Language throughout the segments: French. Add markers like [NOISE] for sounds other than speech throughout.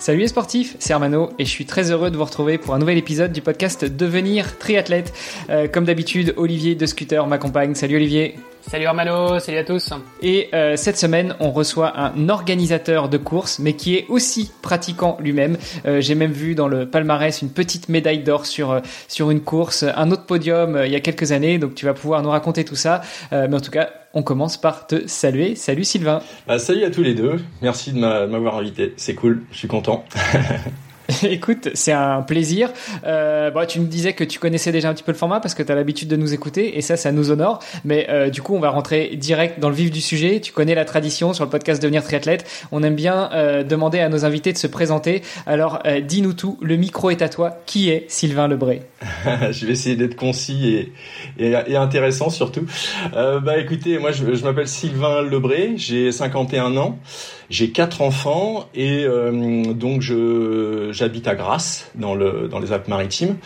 Salut les sportifs, c'est Armano et je suis très heureux de vous retrouver pour un nouvel épisode du podcast Devenir triathlète. Euh, comme d'habitude, Olivier de Scooter m'accompagne. Salut Olivier. Salut Armano, salut à tous. Et euh, cette semaine, on reçoit un organisateur de course, mais qui est aussi pratiquant lui-même. Euh, J'ai même vu dans le palmarès une petite médaille d'or sur euh, sur une course, un autre podium euh, il y a quelques années. Donc tu vas pouvoir nous raconter tout ça. Euh, mais en tout cas, on commence par te saluer. Salut Sylvain. Bah, salut à tous les deux. Merci de m'avoir invité. C'est cool. Je suis content. [LAUGHS] [LAUGHS] Écoute, c'est un plaisir. Euh, bon, tu nous disais que tu connaissais déjà un petit peu le format parce que tu as l'habitude de nous écouter et ça, ça nous honore. Mais euh, du coup, on va rentrer direct dans le vif du sujet. Tu connais la tradition sur le podcast Devenir triathlète. On aime bien euh, demander à nos invités de se présenter. Alors, euh, dis-nous tout. Le micro est à toi. Qui est Sylvain Lebré? [LAUGHS] Je vais essayer d'être concis et, intéressant surtout. Bah écoutez, moi je, je m'appelle Sylvain Lebré, j'ai 51 ans. J'ai quatre enfants et euh, donc je j'habite à Grasse dans le dans les Alpes-Maritimes.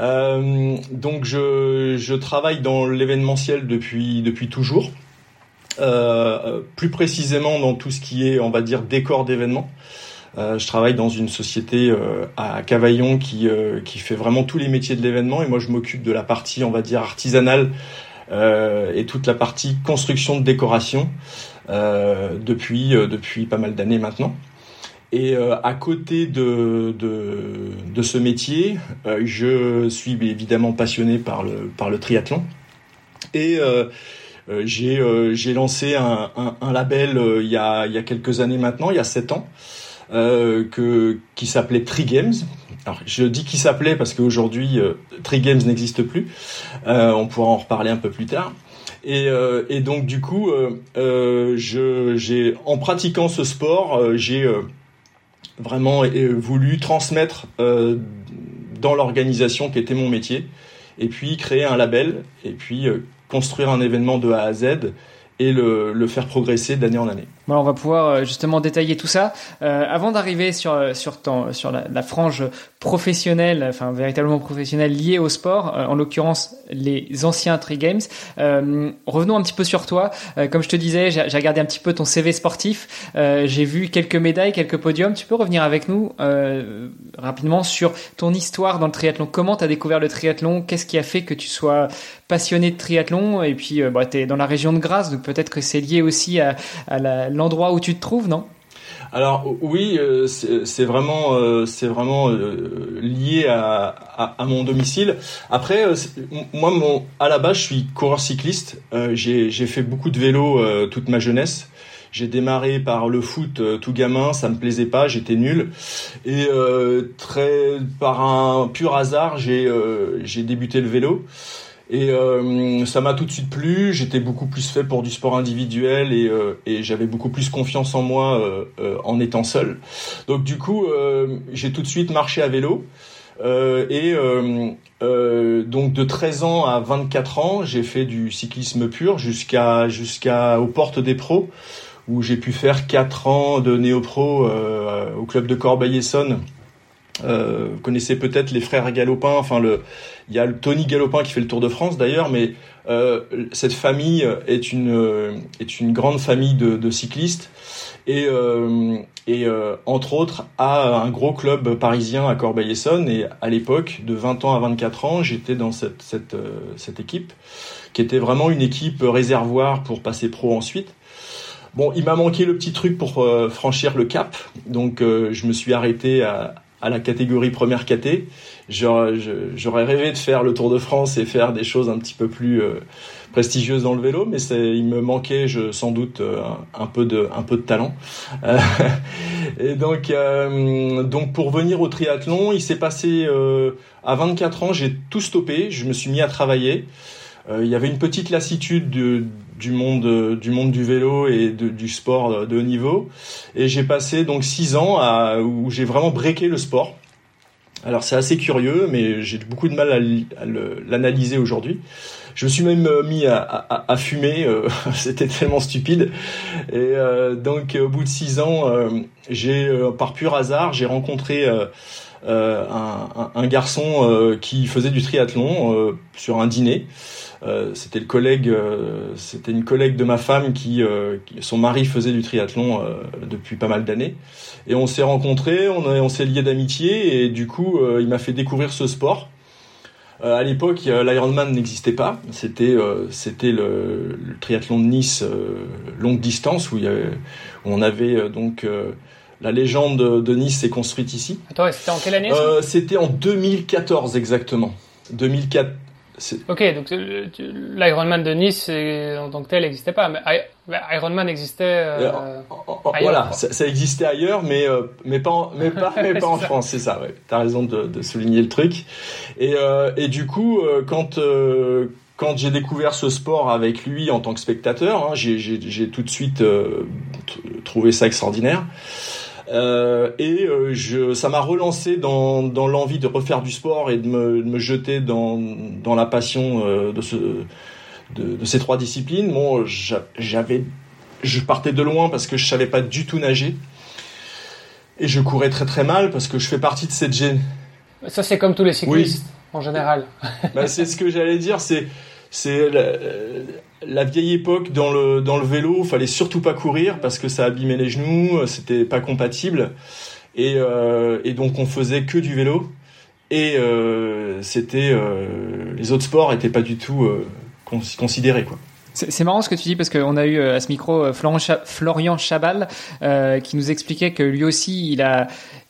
Euh, donc je je travaille dans l'événementiel depuis depuis toujours. Euh, plus précisément dans tout ce qui est on va dire décor d'événements. Euh, je travaille dans une société euh, à Cavaillon qui euh, qui fait vraiment tous les métiers de l'événement et moi je m'occupe de la partie on va dire artisanale et toute la partie construction de décoration. Euh, depuis euh, depuis pas mal d'années maintenant. Et euh, à côté de, de, ce métier, je suis évidemment passionné par le, par le triathlon. Et euh, j'ai lancé un, un, label il, y a, il y a quelques années maintenant, il y a sept ans, que, qui s'appelait Tri Games. Alors, je dis qui s'appelait parce qu'aujourd'hui, Tri Games n'existe plus. on pourra en reparler un peu plus tard. Et, euh, et, donc du coup, euh, euh, j'ai en pratiquant ce sport, j'ai vraiment voulu transmettre dans l'organisation qui était mon métier, et puis créer un label, et puis construire un événement de A à Z et le, le faire progresser d'année en année. Bon, on va pouvoir justement détailler tout ça. Euh, avant d'arriver sur sur ton, sur la, la, frange professionnelle, enfin véritablement professionnelle liée au sport, euh, en l'occurrence les anciens Tri Games. Euh, revenons un petit peu sur toi. comme je te disais, j'ai regardé un petit peu ton CV sportif. j'ai vu quelques médailles, quelques podiums. Tu peux revenir avec nous rapidement sur ton histoire dans le triathlon. Comment tu as découvert le triathlon? Qu'est-ce qui a fait que tu sois passionné de triathlon Et puis, bah, tu es dans la région de Grasse, donc peut-être que c'est lié aussi à, à l'endroit où tu te trouves, non? Alors oui, euh, c'est vraiment, euh, c'est vraiment euh, lié à, à, à, mon domicile. Après, moi, mon, à la base, je suis coureur cycliste. J'ai fait beaucoup de vélo toute ma jeunesse. J'ai démarré par le foot tout gamin, ça me plaisait pas, j'étais nul. Et très par un pur hasard, j'ai débuté le vélo. Et euh, ça m'a tout de suite plu. J'étais beaucoup plus fait pour du sport individuel et, euh, et j'avais beaucoup plus confiance en moi euh, euh en étant seul. Donc du coup, euh, j'ai tout de suite marché à vélo. Euh, et donc de 13 ans à 24 ans, j'ai fait du cyclisme pur jusqu'à jusqu'à aux portes des pros où j'ai pu faire 4 ans de néo-pro au club de Corbeil-Essonne euh, vous connaissez peut-être les frères Galopin. Enfin, le, il y a le Tony Galopin qui fait le Tour de France d'ailleurs, mais euh, cette famille est une euh, est une grande famille de, de cyclistes et euh, et euh, entre autres a un gros club parisien à Corbeil-Essonne. Et à l'époque, de 20 ans à 24 ans, j'étais dans cette cette euh, cette équipe qui était vraiment une équipe réservoir pour passer pro ensuite. Bon, il m'a manqué le petit truc pour franchir le cap, donc je me suis arrêté à à la catégorie première caté. J'aurais rêvé de faire le Tour de France et faire des choses un petit peu plus euh, prestigieuses dans le vélo, mais il me manquait je, sans doute euh, un, peu de, talent. Euh, [LAUGHS] et donc, pour venir au triathlon, il s'est passé à 24 ans, j'ai tout stoppé, je me suis mis à travailler. il y avait une petite lassitude de, du monde du monde du vélo et du sport de haut niveau et j'ai passé donc six ans à, où j'ai vraiment breaké le sport alors c'est assez curieux mais j'ai beaucoup de mal à, l'analyser aujourd'hui Je me suis même mis à, fumer. [LAUGHS] C'était tellement stupide. Et donc, au bout de six ans, j'ai, par pur hasard, j'ai rencontré euh, un, un, garçon euh, qui faisait du triathlon euh, sur un dîner. c'était le collègue, c'était une collègue de ma femme qui, son mari faisait du triathlon depuis pas mal d'années. Et on s'est rencontrés, on, s'est liés d'amitié et du coup, il m'a fait découvrir ce sport. à l'époque, l'Ironman n'existait pas. C'était c'était le, triathlon de Nice longue distance où on avait donc la légende de Nice s'est construite ici. Attends, c'était en quelle année euh, C'était en 2014 exactement. 2004. Ok, donc l'Ironman de Nice en tant que tel n'existait pas, mais Ironman existait euh, ailleurs, Voilà, ça, existait ailleurs, mais euh, mais pas en, mais pas [LAUGHS] mais pas en France, c'est ça. Ouais. T'as raison de, souligner le truc. Et et du coup, quand quand j'ai découvert ce sport avec lui en tant que spectateur, hein, j'ai tout de suite trouvé ça extraordinaire. Euh, et euh, je, ça m'a relancé dans, dans l'envie de refaire du sport et de me, de me jeter dans, dans la passion euh, de, ce, de, de, ces trois disciplines. Bon, j'avais, je partais de loin parce que je savais pas du tout nager et je courais très très mal parce que je fais partie de cette gêne. Ça c'est comme tous les cyclistes en général. bah, c'est ce que j'allais dire, c'est c'est la, vieille époque dans le dans le vélo, fallait surtout pas courir parce que ça abîmait les genoux, c'était pas compatible. Et, euh, et donc on faisait que du vélo et euh, c'était euh, les autres sports étaient pas du tout euh, considérés quoi. C'est marrant ce que tu dis parce qu'on a eu euh, à ce micro Florian Chabal qui nous expliquait que lui aussi il a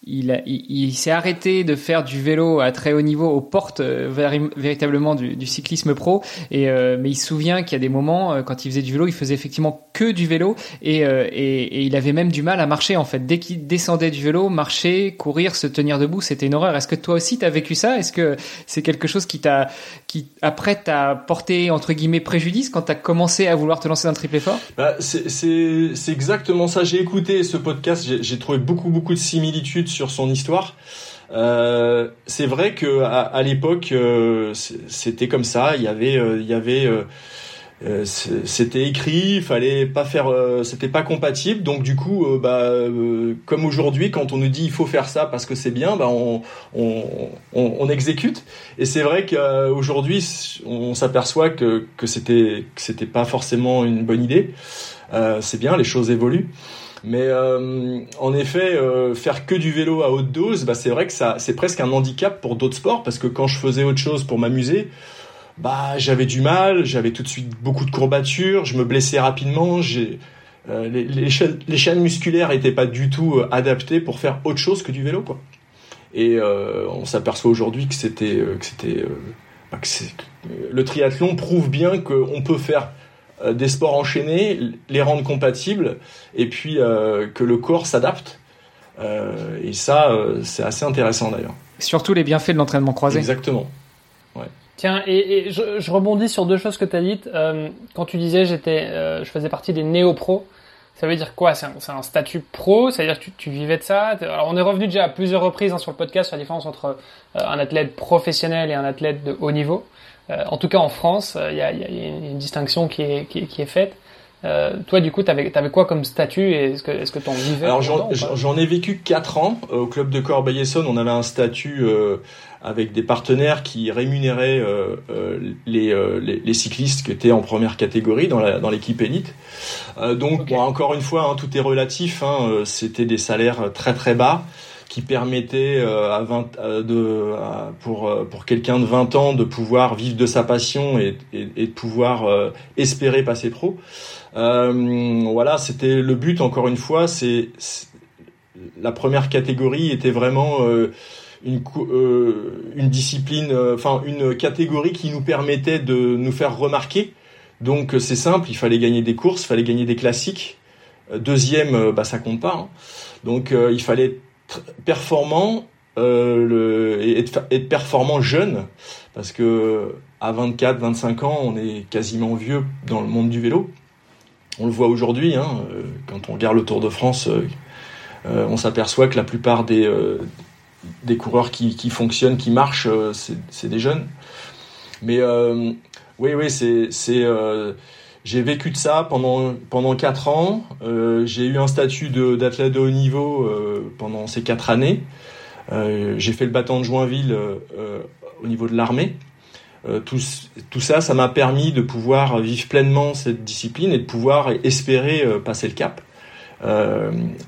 il, s'est arrêté de faire du vélo à très haut niveau aux portes euh, véritablement du, cyclisme pro. Et euh, mais il se souvient qu'il y a des moments euh, quand il faisait du vélo, il faisait effectivement que du vélo et, et, il avait même du mal à marcher en fait. Dès qu'il descendait du vélo, marcher, courir, se tenir debout, c'était une horreur. Est-ce que toi aussi t'as vécu ça? Est-ce que c'est quelque chose qui t'a après t'a porté entre guillemets préjudice quand t'as commencé à vouloir te lancer dans le triple effort bah, C'est exactement ça. J'ai écouté ce podcast, j'ai trouvé beaucoup beaucoup de similitudes sur son histoire. Euh, c'est vrai que à, l'époque, euh, c'était comme ça. Il y avait, euh, il y avait, c'était écrit. Fallait pas faire, c'était pas compatible. Donc du coup, bah, comme aujourd'hui, quand on nous dit il faut faire ça parce que c'est bien, bah, on, on, on, on exécute. Et c'est vrai qu'aujourd'hui, on s'aperçoit que que c'était que c'était pas forcément une bonne idée. c'est bien, les choses évoluent. Mais euh, en effet, euh, faire que du vélo à haute dose, bah, c'est vrai que ça, c'est presque un handicap pour d'autres sports parce que quand je faisais autre chose pour m'amuser, bah j'avais du mal, j'avais tout de suite beaucoup de courbatures, je me blessais rapidement, j'ai euh, les, les, chaînes, les, chaînes, musculaires étaient pas du tout euh, adaptées pour faire autre chose que du vélo, quoi. Et euh, on s'aperçoit aujourd'hui que c'était, que c'était, bah, le triathlon prouve bien qu'on peut faire des sports enchaînés, les rendre compatibles, et puis euh, que le corps s'adapte. Euh, et ça, c'est assez intéressant d'ailleurs. Surtout les bienfaits de l'entraînement croisé. Exactement. Tiens, et, je, je, rebondis sur deux choses que tu as dites. quand tu disais j'étais, je faisais partie des néo-pros, ça veut dire quoi? C'est un, un, statut pro? C'est-à-dire que tu, tu, vivais de ça? Alors on est revenu déjà à plusieurs reprises hein, sur le podcast sur la différence entre un athlète professionnel et un athlète de haut niveau. Euh, en tout cas, en France, il y a, y, a, une distinction qui est, qui, qui est faite. Euh, toi, du coup, tu avais, quoi comme statut et est-ce que est-ce que t'en vivais Alors j'en ai vécu 4 ans au club de Corbeil-Essonne. On avait un statut euh, avec des partenaires qui rémunéraient euh, euh les, les, les, cyclistes qui étaient en première catégorie dans la dans l'équipe élite. donc bon, encore une fois, hein, tout est relatif. Hein, C'était des salaires très très bas qui permettait euh, à 20, euh, de, pour, euh, pour quelqu'un de 20 ans de pouvoir vivre de sa passion et, et, et de pouvoir espérer passer pro. voilà, c'était le but. Encore une fois, c'est la première catégorie était vraiment une, une discipline, enfin une catégorie qui nous permettait de nous faire remarquer. Donc c'est simple, il fallait gagner des courses, il fallait gagner des classiques. Deuxième, bah ça compte pas. Hein. Donc il fallait performant euh, le, et, être, performant jeune, parce que à 24, 25 ans, on est quasiment vieux dans le monde du vélo. On le voit aujourd'hui, hein, euh, quand on regarde le Tour de France, euh, euh on s'aperçoit que la plupart des, euh, des coureurs qui, qui, fonctionnent, qui marchent, c'est des jeunes. Mais Oui, oui, c'est c'est j'ai vécu de ça pendant pendant quatre ans. j'ai eu un statut d'athlète de, haut niveau pendant ces quatre années. j'ai fait le bâton de Joinville au niveau de l'armée. tout, tout ça, ça m'a permis de pouvoir vivre pleinement cette discipline et de pouvoir espérer passer le cap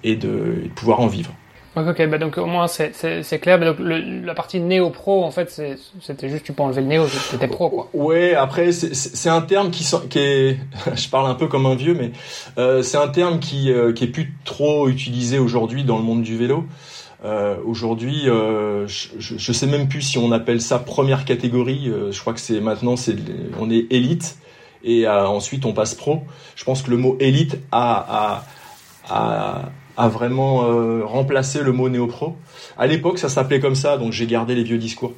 et, de, pouvoir en vivre. Ok, bah donc au moins c'est clair. donc la partie néo-pro, en fait, c'était juste tu peux enlever le néo, c'était pro quoi. Ouais, après c'est un terme qui, est, [LAUGHS] je parle un peu comme un vieux, mais euh, c'est un terme qui, euh, qui est plus trop utilisé aujourd'hui dans le monde du vélo. Euh, aujourd'hui, euh, je, je sais même plus si on appelle ça première catégorie. Je crois que c'est maintenant c'est on est élite et ensuite on passe pro. Je pense que le mot élite a, a, a a vraiment euh, remplacé le mot néo-pro. À l'époque, ça s'appelait comme ça, donc j'ai gardé les vieux discours.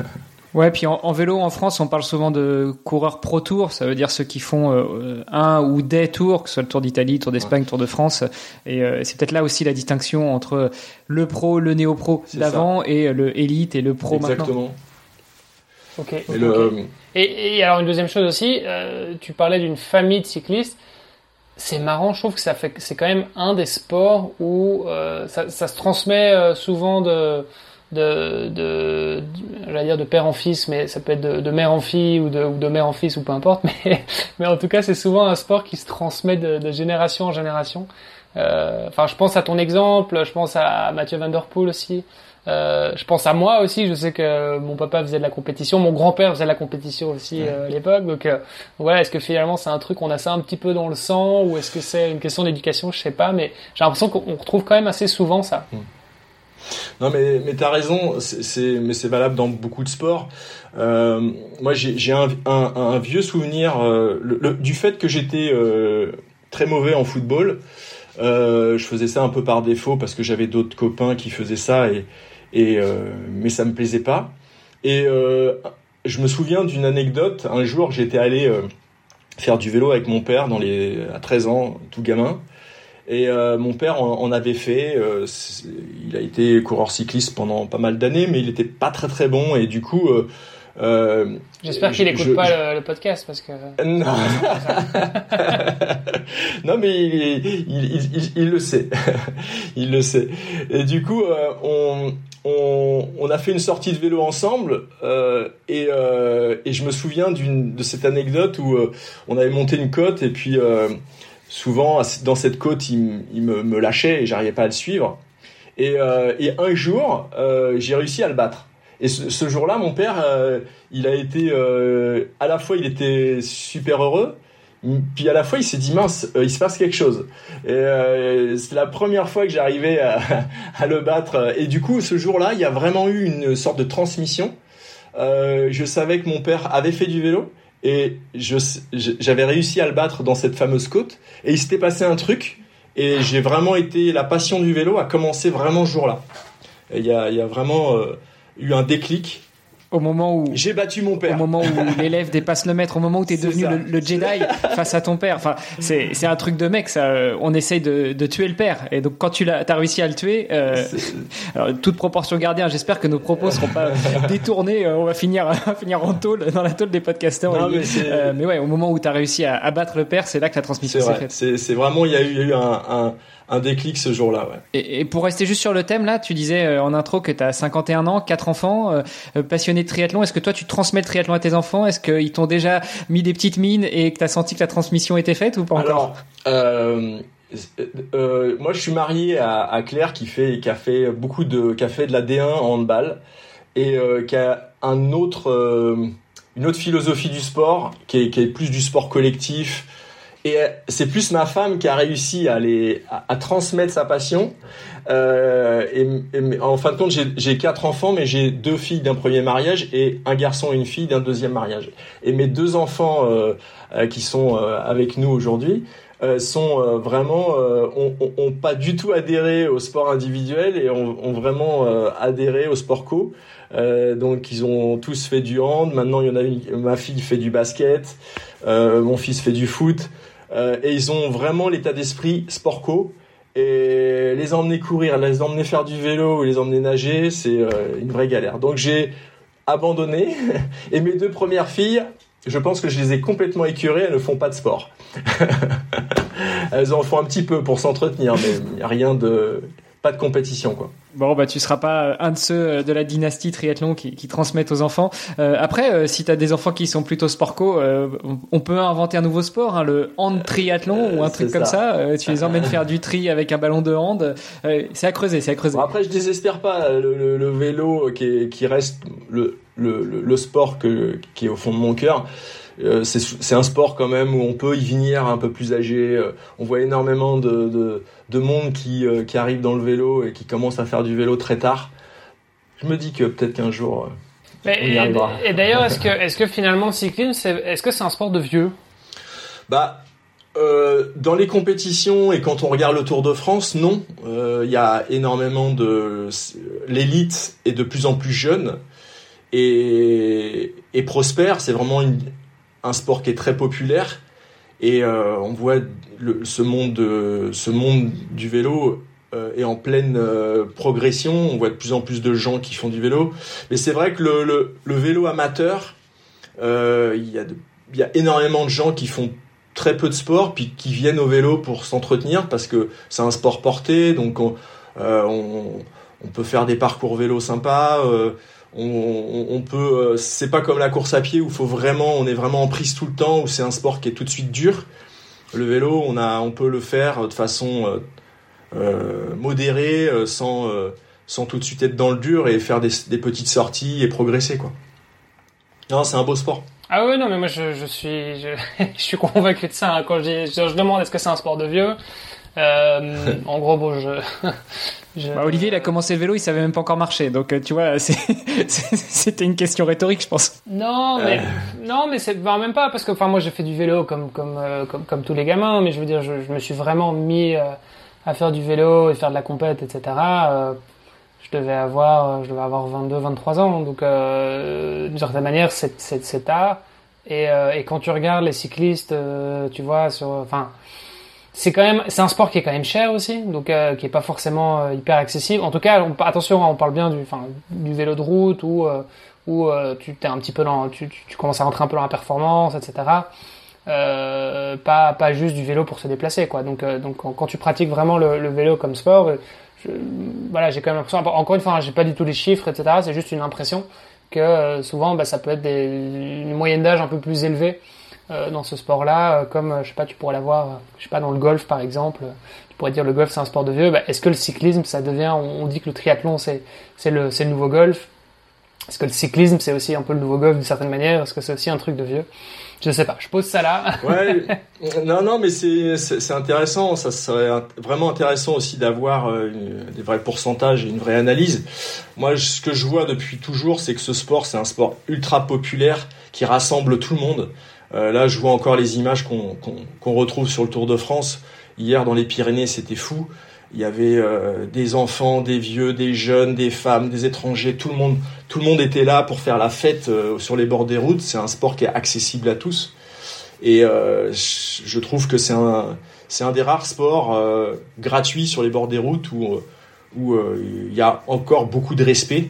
[LAUGHS] ouais, puis en, vélo en France, on parle souvent de coureurs pro tour, ça veut dire ceux qui font euh, un ou des tours, que ce soit le Tour d'Italie, Tour d'Espagne, Tour de France. Et euh, c'est peut-être là aussi la distinction entre le pro, le néo-pro d'avant et le élite et le pro Exactement. Ok. Et, et, alors une deuxième chose aussi, tu parlais d'une famille de cyclistes c'est marrant, je trouve que ça fait, c'est quand même un des sports où euh, ça, ça, se transmet euh, souvent de, de, de, dire de père en fils, mais ça peut être de, de mère en fille ou de, ou de mère en fils ou peu importe. [LAUGHS] Mais, mais en tout cas, c'est souvent un sport qui se transmet de, de génération en génération. Euh, enfin, je pense à ton exemple, je pense à Mathieu Van Der Poel aussi. Euh, je pense à moi aussi. Je sais que mon papa faisait de la compétition, mon grand-père faisait de la compétition aussi euh, à l'époque. Donc euh, voilà, est-ce que finalement c'est un truc on a ça un petit peu dans le sang ou est-ce que c'est une question d'éducation Je sais pas, mais j'ai l'impression qu'on retrouve quand même assez souvent ça. Hmm. Non mais mais t'as raison, c'est mais c'est valable dans beaucoup de sports. moi j'ai un, un, un, vieux souvenir le, du fait que j'étais très mauvais en football. je faisais ça un peu par défaut parce que j'avais d'autres copains qui faisaient ça et et euh, mais ça me plaisait pas. Et euh, je me souviens d'une anecdote. Un jour, j'étais allé euh, faire du vélo avec mon père dans les à 13 ans, tout gamin. Et mon père en, avait fait. il a été coureur cycliste pendant pas mal d'années, mais il était pas très très bon. Et du coup, euh, J'espère qu'il n'écoute pas Le, podcast parce que. [LAUGHS] Non, [LAUGHS] [LAUGHS] non mais il, il, il, il, le sait, il le sait. Et du coup, on, on, a fait une sortie de vélo ensemble euh, et, euh, et, je me souviens de cette anecdote où euh, on avait monté une côte et puis souvent dans cette côte il, me, lâchait et j'arrivais pas à le suivre. Et, et un jour j'ai réussi à le battre. Et ce, ce jour-là mon père il a été à la fois il était super heureux puis à la fois, il s'est dit mince, euh, il se passe quelque chose. Et euh, c'est la première fois que j'arrivais [LAUGHS] à, le battre. Et du coup, ce jour-là, il y a vraiment eu une sorte de transmission. Euh, je savais que mon père avait fait du vélo et j'avais réussi à le battre dans cette fameuse côte. Et il s'était passé un truc. Et j'ai vraiment été la passion du vélo a commencé vraiment ce jour-là. Il y a, y a vraiment eu un déclic au moment où j'ai battu mon père, au moment où [LAUGHS] l'élève dépasse le maître, au moment où tu es devenu le, Jedi face à ton père. Enfin, c'est c'est un truc de mec. Ça, euh, on essaye de, de tuer le père. Et donc quand tu l'as, as réussi à le tuer, euh, alors, toute proportion gardée. Hein, j'espère que nos propos seront pas [LAUGHS] détournés. Euh, on va finir [LAUGHS] finir en tôle dans la tôle des podcasters. Non, mais, euh, mais, ouais, au moment où tu as réussi à, à, battre le père, c'est là que la transmission s'est faite. C'est vraiment il y a eu, y a eu un, un un déclic ce jour-là. Ouais. Et, et, pour rester juste sur le thème, là, tu disais euh, en intro que tu as 51 ans, quatre enfants, euh, euh, passionné de triathlon. Est-ce que toi, tu transmets le triathlon à tes enfants? Est-ce qu'ils t'ont déjà mis des petites mines et que tu as senti que la transmission était faite ou pas encore? Euh, moi, je suis marié à, à, Claire qui fait, qui a fait beaucoup de, qui a fait de la D1 en handball et qui a un autre, une autre philosophie du sport qui est, qui est plus du sport collectif et euh, c'est plus ma femme qui a réussi à, les, à, transmettre sa passion. Euh, et, en fin de compte, j'ai quatre enfants, mais j'ai deux filles d'un premier mariage et un garçon et une fille d'un deuxième mariage. Et mes deux enfants euh, euh qui sont euh, avec nous aujourd'hui sont vraiment ont, ont, pas du tout adhéré au sport individuel et ont, ont vraiment adhéré au sport co. donc ils ont tous fait du hand. Maintenant, il y en a une, ma fille fait du basket, mon fils fait du foot. Euh, et ils ont vraiment l'état d'esprit sport-co. Et les emmener courir, les emmener faire du vélo, les emmener nager, c'est euh, une vraie galère. Donc j'ai abandonné. [LAUGHS] Et mes deux premières filles, je pense que je les ai complètement écurées. Elles ne font pas de sport. [LAUGHS] elles en font un petit peu pour s'entretenir, mais il n'y a rien de pas de compétition quoi. Bon bah tu seras pas un de ceux de la dynastie triathlon qui, qui transmettent aux enfants. Euh, après, euh, si tu as des enfants qui sont plutôt sportco, euh, on peut inventer un nouveau sport, hein, le hand triathlon ou un truc comme ça. tu les emmènes faire du tri avec un ballon de hand. c'est à creuser, c'est à creuser. Bon, après, je désespère pas le, le, vélo qui, qui reste le, le, le sport que, qui est au fond de mon cœur. Euh, c'est un sport quand même où on peut y venir un peu plus âgé. Euh, on voit énormément de, de, de monde qui, euh, qui arrive dans le vélo et qui commence à faire du vélo très tard. Je me dis que peut-être qu'un jour. on y arrivera. Et, d'ailleurs, est-ce que, [LAUGHS] est que finalement le cyclisme, est-ce que c'est un sport de vieux? Bah, dans les compétitions et quand on regarde le Tour de France, non. Il y a énormément de l'élite est de plus en plus jeune et, et prospère. C'est vraiment une, un sport qui est très populaire et euh, on voit ce monde de, ce monde du vélo euh, est en pleine euh, progression. On voit de plus en plus de gens qui font du vélo. Mais c'est vrai que le, vélo amateur, il y, a énormément de gens qui font très peu de sport puis qui viennent au vélo pour s'entretenir parce que c'est un sport porté. Donc on, on, on, peut faire des parcours vélo sympas on, peut euh, c'est pas comme la course à pied où faut vraiment on est vraiment en prise tout le temps où c'est un sport qui est tout de suite dur. Le vélo on a on peut le faire de façon euh, euh, modérée sans sans tout de suite être dans le dur et faire des, petites sorties et progresser quoi. Non c'est un beau sport. Ah oui non mais moi je, je suis je, [LAUGHS] je, suis convaincu de ça hein. quand je, je demande est-ce que c'est un sport de vieux? [LAUGHS] En gros bon je bah, Olivier, il a commencé le vélo, il savait même pas encore marcher. Donc, euh, tu vois, [LAUGHS] c'était une question rhétorique, je pense. Non, mais, euh. non, mais c'est même pas parce que, enfin, moi, j'ai fait du vélo comme, comme, euh, comme, comme, tous les gamins, mais je veux dire, je, je me suis vraiment mis à faire du vélo et faire de la compète, etc. je devais avoir, je devais avoir 22, 23 ans. Donc, d'une certaine manière, c'est tard. Et, et quand tu regardes les cyclistes, tu vois, sur, enfin, c'est quand même c'est un sport qui est quand même cher aussi donc euh, qui est pas forcément euh, hyper accessible. En tout cas attention on parle bien du enfin du vélo de route ou euh, où tu t'es un petit peu dans tu, tu, commences à rentrer un peu dans la performance etc pas pas juste du vélo pour se déplacer quoi. Donc donc quand, tu pratiques vraiment le, le vélo comme sport je, voilà j'ai quand même l'impression encore une fois j'ai pas du tout les chiffres etc c'est juste une impression que souvent bah, ça peut être des, une moyenne d'âge un peu plus élevée euh, dans ce sport-là, euh, comme je sais pas, tu pourrais l'avoir, je sais pas, dans le golf par exemple. Tu pourrais dire le golf c'est un sport de vieux. Bah, est-ce que le cyclisme ça devient, on, dit que le triathlon c'est c'est le le nouveau golf? Est-ce que le cyclisme c'est aussi un peu le nouveau golf d'une certaine manière? Est-ce que c'est aussi un truc de vieux? Je sais pas, je pose ça là. [LAUGHS] ouais, non, non, mais c'est, intéressant. Ça serait vraiment intéressant aussi d'avoir euh, des vrais pourcentages et une vraie analyse. Moi, ce que je vois depuis toujours, c'est que ce sport, c'est un sport ultra populaire qui rassemble tout le monde. Euh, là, je vois encore les images qu'on retrouve sur le Tour de France. Hier, dans les Pyrénées, c'était fou. Il y avait euh, des enfants, des vieux, des jeunes, des femmes, des étrangers. Tout le monde, tout le monde était là pour faire la fête euh, sur les bords des routes. C'est un sport qui est accessible à tous. Et je trouve que c'est un, des rares sports gratuits sur les bords des routes où il y a encore beaucoup de respect.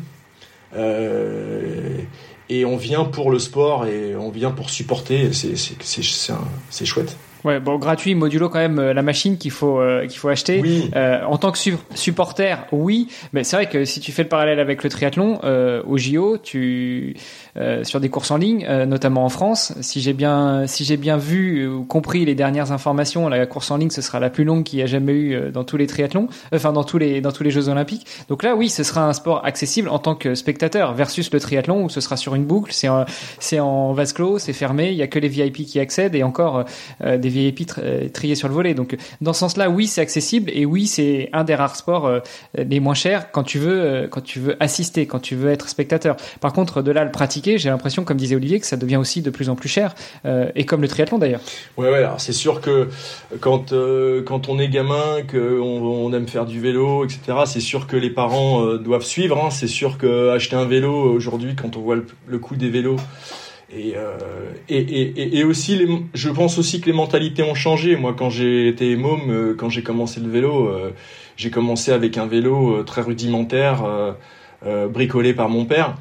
Et on vient pour le sport et on vient pour supporter. C'est chouette. Ouais, bon, gratuit, modulo quand même euh, la machine qu'il faut euh, qu'il faut acheter. Oui. Euh, en tant que supporter, oui, mais c'est vrai que si tu fais le parallèle avec le triathlon, euh, au JO, tu euh, sur des courses en ligne, euh, notamment en France, si j'ai bien si j'ai bien vu ou compris les dernières informations, la course en ligne ce sera la plus longue qu'il y a jamais eu dans tous les triathlons, enfin dans tous les dans tous les Jeux Olympiques. Donc là, oui, ce sera un sport accessible en tant que spectateur versus le triathlon où ce sera sur une boucle, c'est c'est en vase clos, c'est fermé, il y a que les VIP qui accèdent et encore des VIP triés sur le volet. Donc dans ce sens-là, oui, c'est accessible et oui, c'est un des rares sports euh, les moins chers quand tu veux euh, quand tu veux assister, quand tu veux être spectateur. Par contre, de là le pratiquer, j'ai l'impression, comme disait Olivier, que ça devient aussi de plus en plus cher euh, et comme le triathlon d'ailleurs. Ouais, ouais. Alors c'est sûr que quand quand on est gamin, qu'on on aime faire du vélo, etc. C'est sûr que les parents doivent suivre. Hein. C'est sûr que acheter un vélo aujourd'hui, quand on voit le coût des vélos euh, et, et, et, aussi, je pense aussi que les mentalités ont changé. Moi, quand j'ai été môme, euh, quand j'ai commencé le vélo, euh, j'ai commencé avec un vélo très rudimentaire, bricolé par mon père.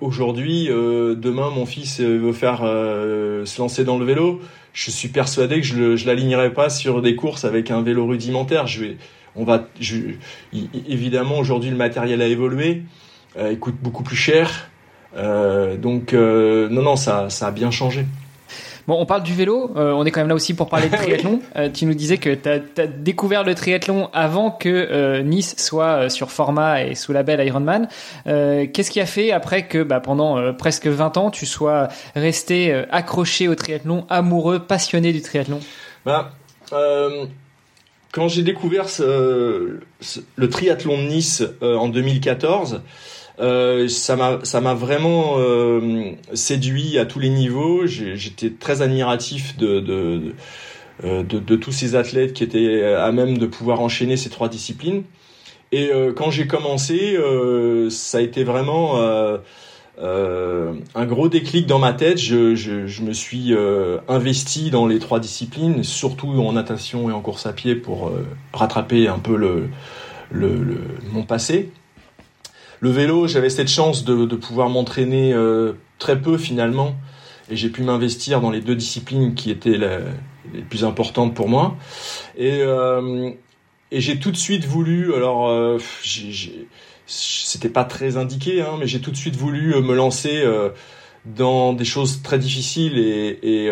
aujourd'hui, demain, mon fils veut faire se lancer dans le vélo. Je suis persuadé que je, ne l'alignerai pas sur des courses avec un vélo rudimentaire. Je on va, je, évidemment, aujourd'hui, le matériel a évolué, il coûte beaucoup plus cher. Donc, non, non, ça, ça a bien changé. Bon, on parle du vélo, euh, on est quand même là aussi pour parler de [LAUGHS] triathlon. Euh, tu nous disais que tu as, découvert le triathlon avant que euh, Nice soit sur format et sous label Ironman. Qu'est-ce qui a fait après que bah, pendant presque 20 ans, tu sois resté accroché au triathlon, amoureux, passionné du triathlon? Bah, Quand j'ai découvert ce, le triathlon de Nice en 2014, euh, ça m'a vraiment euh, séduit à tous les niveaux. J'étais très admiratif de euh, de de, tous ces athlètes qui étaient à même de pouvoir enchaîner ces trois disciplines. Et quand j'ai commencé, ça a été vraiment un gros déclic dans ma tête. Je, je, je me suis investi dans les trois disciplines, surtout en natation et en course à pied pour rattraper un peu le, le mon passé. Le vélo, j'avais cette chance de, pouvoir m'entraîner euh, très peu finalement, et j'ai pu m'investir dans les deux disciplines qui étaient les plus importantes pour moi. Et, euh, et j'ai tout de suite voulu, alors euh, c'était pas très indiqué, hein, mais j'ai tout de suite voulu me lancer dans des choses très difficiles et,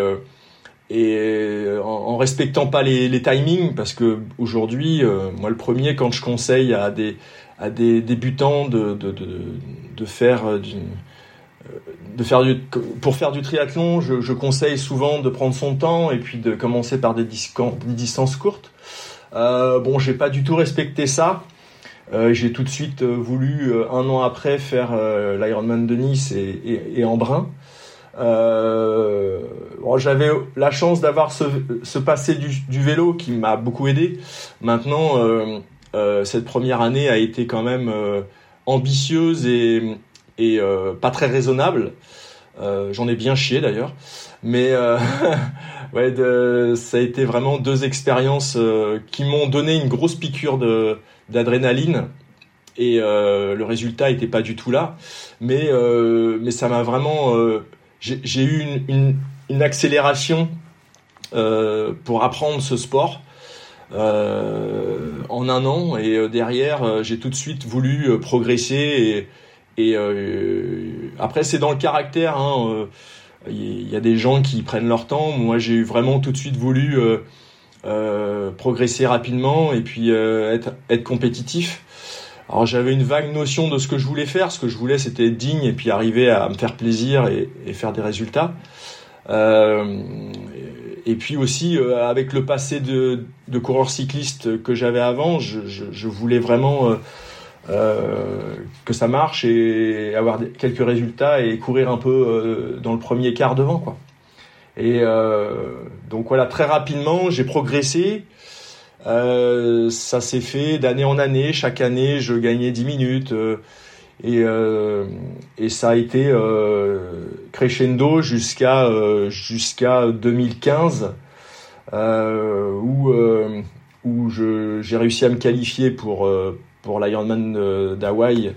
en, respectant pas les, les timings parce que aujourd'hui moi le premier quand je conseille à des à des débutants de, de, de, faire euh, du, euh, de faire du, pour faire du triathlon, je, conseille souvent de prendre son temps et puis de commencer par des, distances courtes. Euh, bon, j'ai pas du tout respecté ça. J'ai tout de suite voulu un an après faire l'Ironman de Nice et, Embrun. Bon, J'avais la chance d'avoir ce, ce passé du, vélo qui m'a beaucoup aidé. Maintenant, cette première année a été quand même euh, ambitieuse et, euh, pas très raisonnable. J'en ai bien chié d'ailleurs, mais [LAUGHS] ça a été vraiment deux expériences qui m'ont donné une grosse piqûre d'adrénaline. Et le résultat était pas du tout là, mais ça m'a vraiment j'ai eu une accélération pour apprendre ce sport euh, en un an et euh, derrière euh, j'ai tout de suite voulu progresser et, après c'est dans le caractère hein, il y a des gens qui prennent leur temps. Moi j'ai vraiment tout de suite voulu progresser rapidement et puis être, compétitif. Alors j'avais une vague notion de ce que je voulais faire. Ce que je voulais c'était être digne et puis arriver à me faire plaisir et, faire des résultats et puis aussi euh, avec le passé de, de coureur cycliste que j'avais avant, je, je, je, voulais vraiment euh, euh, que ça marche et avoir quelques résultats et courir un peu euh, dans le premier quart devant quoi. Et donc voilà très rapidement j'ai progressé. ça s'est fait d'année en année. Chaque année je gagnais 10 minutes. Et, euh, et ça a été euh, crescendo jusqu'à euh, jusqu'à 2015 euh, où où j'ai réussi à me qualifier pour pour l'Ironman d'Hawaï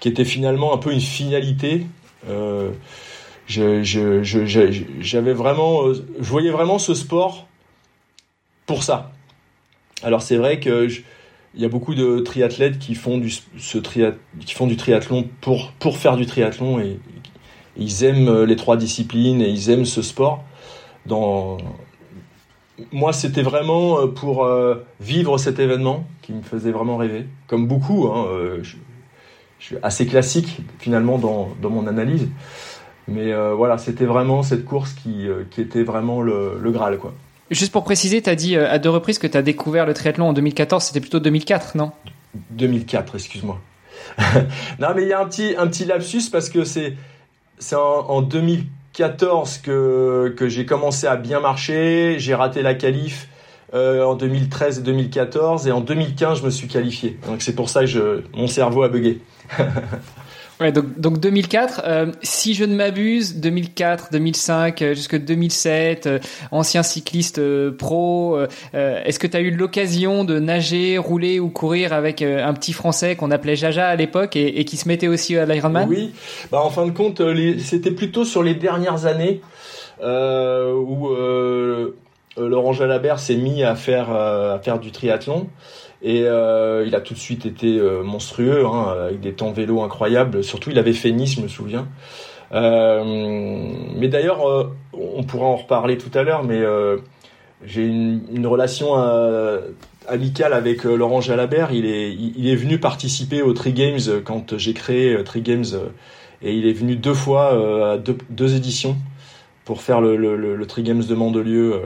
qui était finalement un peu une finalité. J'avais je, je, vraiment je voyais vraiment ce sport pour ça. Alors c'est vrai que je, il y a beaucoup de triathlètes qui font du, ce qui font du triathlon pour, pour faire du triathlon et, ils aiment euh, les trois disciplines et ils aiment ce sport. Moi, c'était vraiment euh, pour euh, vivre cet événement qui me faisait vraiment rêver. Comme beaucoup, hein, je, je, suis assez classique finalement dans, dans mon analyse. Mais voilà, c'était vraiment cette course qui, qui était vraiment le, le Graal. quoi. Juste pour préciser, tu as dit euh, à deux reprises que tu as découvert le triathlon en 2014, c'était plutôt 2004, non? 2004, excuse-moi. [LAUGHS] non, mais il y a un petit, un petit lapsus parce que c'est en, en 2014 que, que j'ai commencé à bien marcher, j'ai raté la qualif euh, en 2013 et 2014 et en 2015 je me suis qualifié. Donc c'est pour ça que mon cerveau a bugué. [LAUGHS] Ouais, donc, donc 2004, euh, si je ne m'abuse, 2004, 2005, euh, jusque 2007, euh, ancien cycliste pro, est-ce que tu as eu l'occasion de nager, rouler ou courir avec un petit Français qu'on appelait Jaja à l'époque et, et, qui se mettait aussi à l'Ironman? Oui, bah, en fin de compte, c'était plutôt sur les dernières années où Laurent Jalabert s'est mis à faire, à faire du triathlon. Et euh, il a tout de suite été euh, monstrueux, hein, avec des temps vélo incroyables. Surtout, il avait fait Nice, je me souviens. Euh, mais d'ailleurs, on pourra en reparler tout à l'heure, mais j'ai une, relation amicale avec Laurent Jalabert. Il est, il, est venu participer aux Tri Games quand j'ai créé Tri Games, et il est venu deux fois à deux, éditions pour faire le, le Tri Games de Mandelieu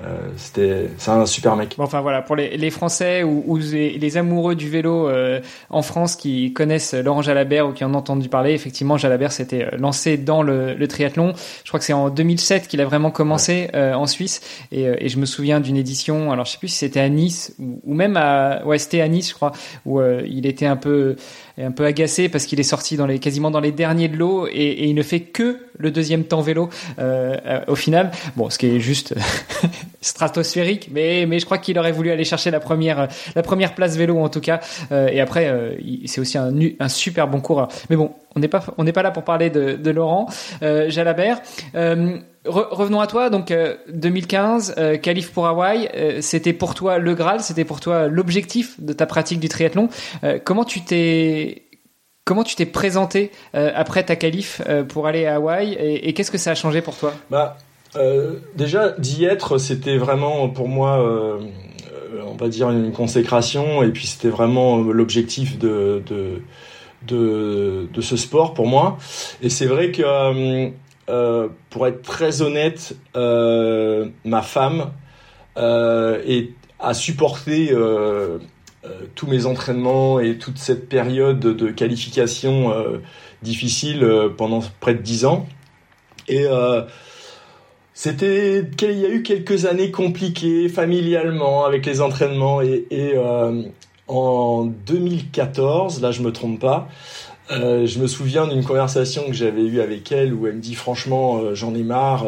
euh, c'était c'est un super mec. Bon, enfin voilà pour les, les Français ou, ou les, les, amoureux du vélo euh, en France qui connaissent Laurent Jalabert ou qui en ont entendu parler, effectivement Jalabert s'était euh, lancé dans le, le, triathlon. Je crois que c'est en 2007 qu'il a vraiment commencé ouais. euh, en Suisse et, euh, et, je me souviens d'une édition. Alors je sais plus si c'était à Nice ou, ou, même à ouais c'était à Nice je crois où il était un peu un peu agacé parce qu'il est sorti dans les quasiment dans les derniers de l'eau et, et, il ne fait que le deuxième temps vélo euh, au final. Bon, ce qui est juste [LAUGHS] stratosphérique, mais mais je crois qu'il aurait voulu aller chercher la première la première place vélo en tout cas. Euh, et après, euh, c'est aussi un, un super bon coureur. Mais bon, on n'est pas on n'est pas là pour parler de, de Laurent euh, Jalabert. Euh, re revenons à toi. Donc 2015, euh, qualif pour Hawaï, euh, c'était pour toi le Graal, c'était pour toi l'objectif de ta pratique du triathlon. Euh, comment tu t'es Comment tu t'es présenté après ta qualif pour aller à Hawaï et, qu'est-ce que ça a changé pour toi? Bah, Déjà, d'y être, c'était vraiment pour moi on va dire une consécration et puis c'était vraiment l'objectif de, de, de, ce sport pour moi et c'est vrai que euh, pour être très honnête euh, ma femme euh, a supporté tous mes entraînements et toute cette période de qualification difficile pendant près de dix ans. Et c'était il y a eu quelques années compliquées familialement avec les entraînements et, euh, en 2014, là je me trompe pas, euh, je me souviens d'une conversation que j'avais eue avec elle où elle me dit franchement euh, j'en ai marre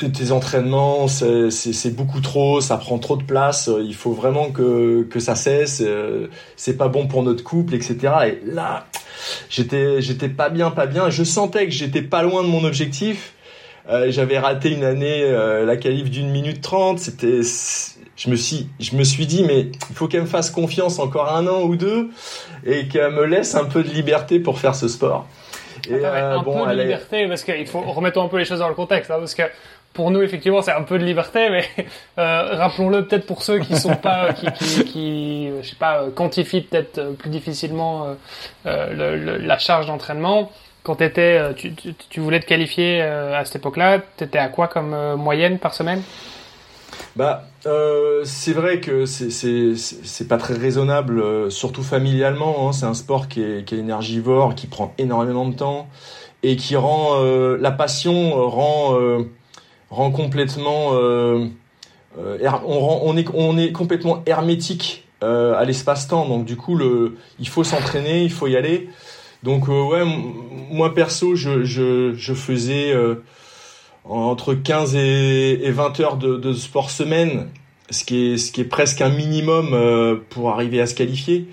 de tes entraînements, c'est beaucoup trop, ça prend trop de place, il faut vraiment que, que ça cesse, c'est pas bon pour notre couple, etc. Et là, j'étais j'étais pas bien, pas bien, je sentais que j'étais pas loin de mon objectif, euh, j'avais raté une année euh, la qualif d'une minute trente. C'était, je me suis, je me suis dit, mais il faut qu'elle me fasse confiance encore un an ou deux et qu'elle me laisse un peu de liberté pour faire ce sport. Et Attends, euh, un bon, peu de liberté, parce qu'il faut remettre un peu les choses dans le contexte, hein, parce que pour nous, effectivement, c'est un peu de liberté, mais [LAUGHS] euh, rappelons-le peut-être pour ceux qui sont pas, qui, qui, qui, je sais pas, quantifient peut-être plus difficilement euh, le, le, la charge d'entraînement quand étais, euh, tu, tu, tu, voulais te qualifier euh, à cette époque-là, tu étais à quoi comme euh, moyenne par semaine? Bah, euh, c'est vrai que c'est pas très raisonnable, euh, surtout familialement. Hein. C'est un sport qui est, qui est, énergivore, qui prend énormément de temps et qui rend euh, la passion rend rend complètement on, rend, on est on est complètement hermétique à l'espace-temps. Donc du coup, le, il faut s'entraîner, il faut y aller. Donc ouais, moi perso, je, je, je faisais entre 15 et, et 20 heures de, sport semaine, ce qui est, ce qui est presque un minimum euh, pour arriver à se qualifier.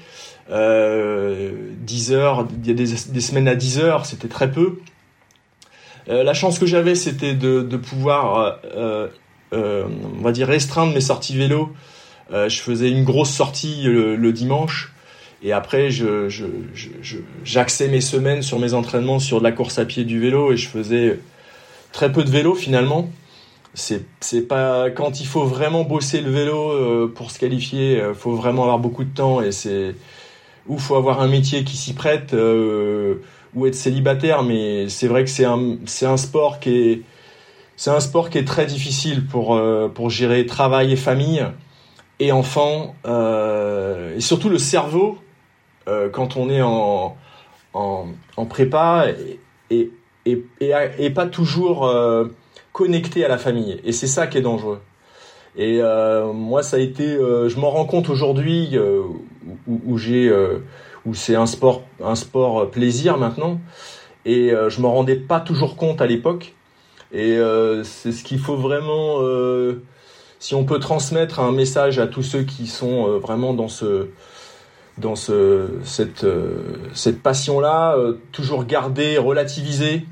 10 heures, il y a des, semaines à 10 heures, c'était très peu. la chance que j'avais, c'était de, pouvoir, on va dire, restreindre mes sorties vélo. je faisais une grosse sortie le, dimanche et après, je, j'axais mes semaines sur mes entraînements sur de la course à pied du vélo et je faisais très peu de vélo finalement. C'est, pas quand il faut vraiment bosser le vélo euh, pour se qualifier, euh, faut vraiment avoir beaucoup de temps et c'est ou faut avoir un métier qui s'y prête euh, ou être célibataire. Mais c'est vrai que c'est un c'est un sport qui est c'est un sport qui est très difficile pour pour gérer travail et famille et enfants et surtout le cerveau quand on est en, en, prépa et, et, pas toujours euh, connecté à la famille. Et c'est ça qui est dangereux. Et euh, moi, ça a été, euh, je m'en rends compte aujourd'hui où c'est un sport, un sport plaisir maintenant. Et je m'en rendais pas toujours compte à l'époque. Et c'est ce qu'il faut vraiment, si on peut transmettre un message à tous ceux qui sont vraiment dans ce dans ce, cette, cette passion-là, toujours garder, relativiser,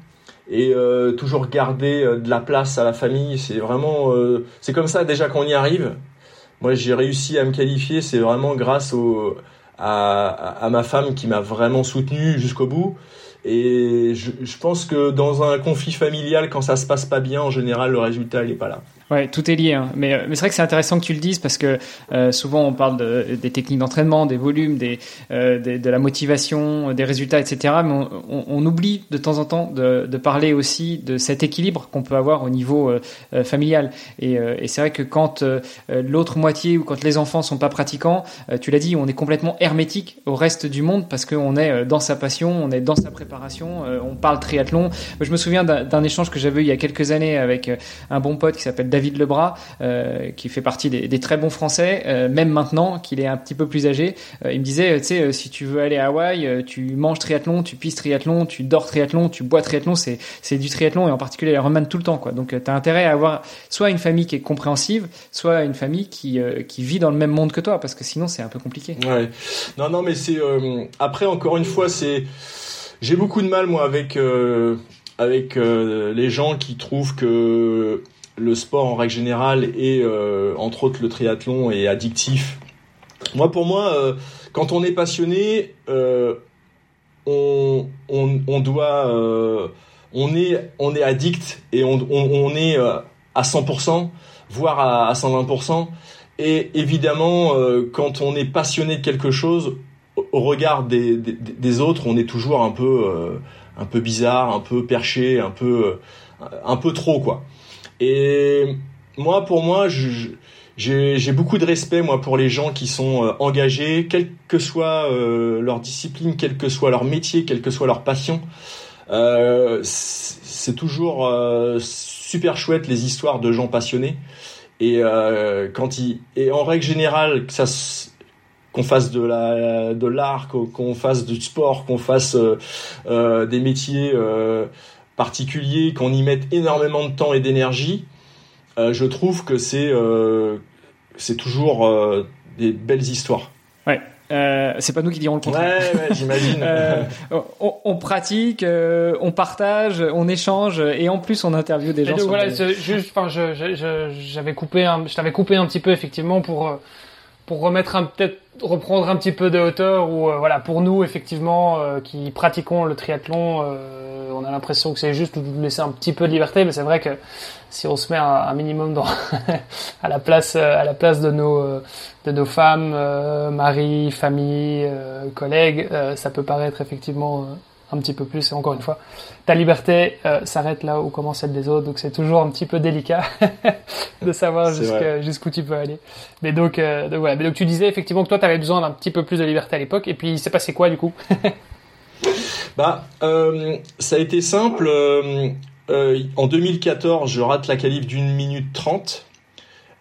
et euh, toujours garder euh, de la place à la famille. C'est vraiment, euh, c'est comme ça déjà qu'on y arrive. Moi, j'ai réussi à me qualifier, c'est vraiment grâce à, à ma femme qui m'a vraiment soutenu jusqu'au bout. Et je, pense que dans un conflit familial, quand ça se passe pas bien, en général, le résultat, il pas là. Ouais, tout est lié. Hein. Mais, euh, mais c'est vrai que c'est intéressant que tu le dises parce que euh, souvent on parle de, des techniques d'entraînement, des volumes, des, euh, des, de la motivation, des résultats, etc. Mais on, on, on, oublie de temps en temps de, de parler aussi de cet équilibre qu'on peut avoir au niveau euh, euh familial. Et, et c'est vrai que quand l'autre moitié ou quand les enfants sont pas pratiquants, tu l'as dit, on est complètement hermétique au reste du monde parce qu'on est dans sa passion, on est dans sa préparation, on parle triathlon. Je me souviens d'un échange que j'avais eu il y a quelques années avec un bon pote qui s'appelle Lebras, euh, qui fait partie des, très bons Français, euh, même maintenant qu'il est un petit peu plus âgé. Euh, il me disait, tu sais, si tu veux aller à Hawaï, tu manges triathlon, tu pisses triathlon, tu dors triathlon, tu bois triathlon, c'est du triathlon et en particulier les remane tout le temps, quoi. Donc, tu as intérêt à avoir soit une famille qui est compréhensive, soit une famille qui qui vit dans le même monde que toi, parce que sinon c'est un peu compliqué. Ouais. Non, non, mais c'est après encore une fois, c'est j'ai beaucoup de mal moi avec avec les gens qui trouvent que le sport en règle générale et euh, entre autres le triathlon est addictif. Moi, pour moi, euh, quand on est passionné, euh, on, on, doit, on est, on est addict et on, on, est à 100%, voire à, 120%. Et évidemment, quand on est passionné de quelque chose, au regard des, des, autres, on est toujours un peu, un peu bizarre, un peu perché, un peu, un peu trop quoi. Et moi, pour moi, j'ai beaucoup de respect moi pour les gens qui sont euh, engagés, quelle que soit euh, leur discipline, quel que soit leur métier, quelle que soit leur passion. Euh, c'est toujours super chouette les histoires de gens passionnés. Et quand ils, et en règle générale, qu'on fasse de la de l'art, qu'on fasse du sport, qu'on fasse des métiers particulier, qu'on y mette énormément de temps et d'énergie, euh, je trouve que c'est euh, c'est toujours euh, des belles histoires. Ouais. c'est pas nous qui dirons le contraire. Ouais, j'imagine. [LAUGHS] on, pratique, on partage, on échange et en plus on interviewe des gens. Donc, voilà, juste, enfin, j'avais coupé, un, je t'avais coupé un petit peu effectivement pour pour remettre un peut-être reprendre un petit peu de hauteur ou voilà pour nous effectivement qui pratiquons le triathlon on a l'impression que c'est juste de laisser un petit peu de liberté, mais c'est vrai que si on se met un, minimum dans [LAUGHS] à la place à la place de nos de nos femmes, euh, maris, familles, euh, collègues, euh, ça peut paraître effectivement un petit peu plus. Et encore une fois, ta liberté s'arrête là où commence celle des autres, donc c'est toujours un petit peu délicat [LAUGHS] de savoir jusqu'où tu peux aller. Mais donc, donc voilà. Mais donc tu disais effectivement que toi, tu avais besoin d'un petit peu plus de liberté à l'époque. Et puis, il s'est passé quoi du coup [LAUGHS] Bah, euh, ça a été simple. Euh, euh, en 2014, je rate la qualif d'une minute trente.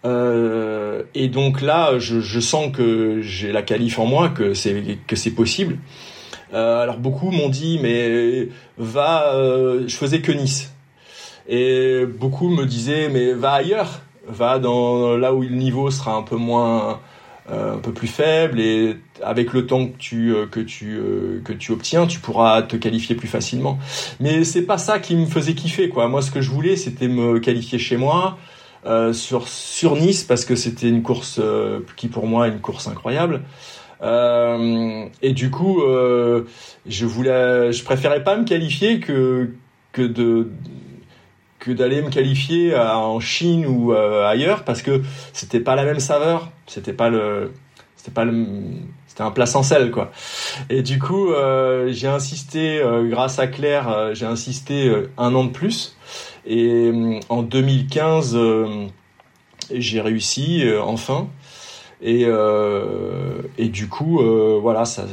et donc là, je, sens que j'ai la qualif en moi, que c'est que c'est possible. Alors beaucoup m'ont dit, mais va. je faisais que Nice. Et beaucoup me disaient, mais va ailleurs, va dans là où le niveau sera un peu moins euh, un peu plus faible et avec le temps que tu euh, que tu euh, que tu obtiens, tu pourras te qualifier plus facilement. Mais c'est pas ça qui me faisait kiffer quoi. Moi, ce que je voulais, c'était me qualifier chez moi. Euh, sur sur Nice parce que c'était une course qui pour moi est une course incroyable euh, et du coup je voulais je préférais pas me qualifier que que de que d'aller me qualifier en Chine ou euh, ailleurs parce que c'était pas la même saveur, c'était pas le c'était pas c'était un plat sans sel quoi. Et du coup, euh, j'ai insisté euh, grâce à Claire, j'ai insisté un an de plus et en 2015 j'ai réussi enfin. Et, et du coup, voilà, ça,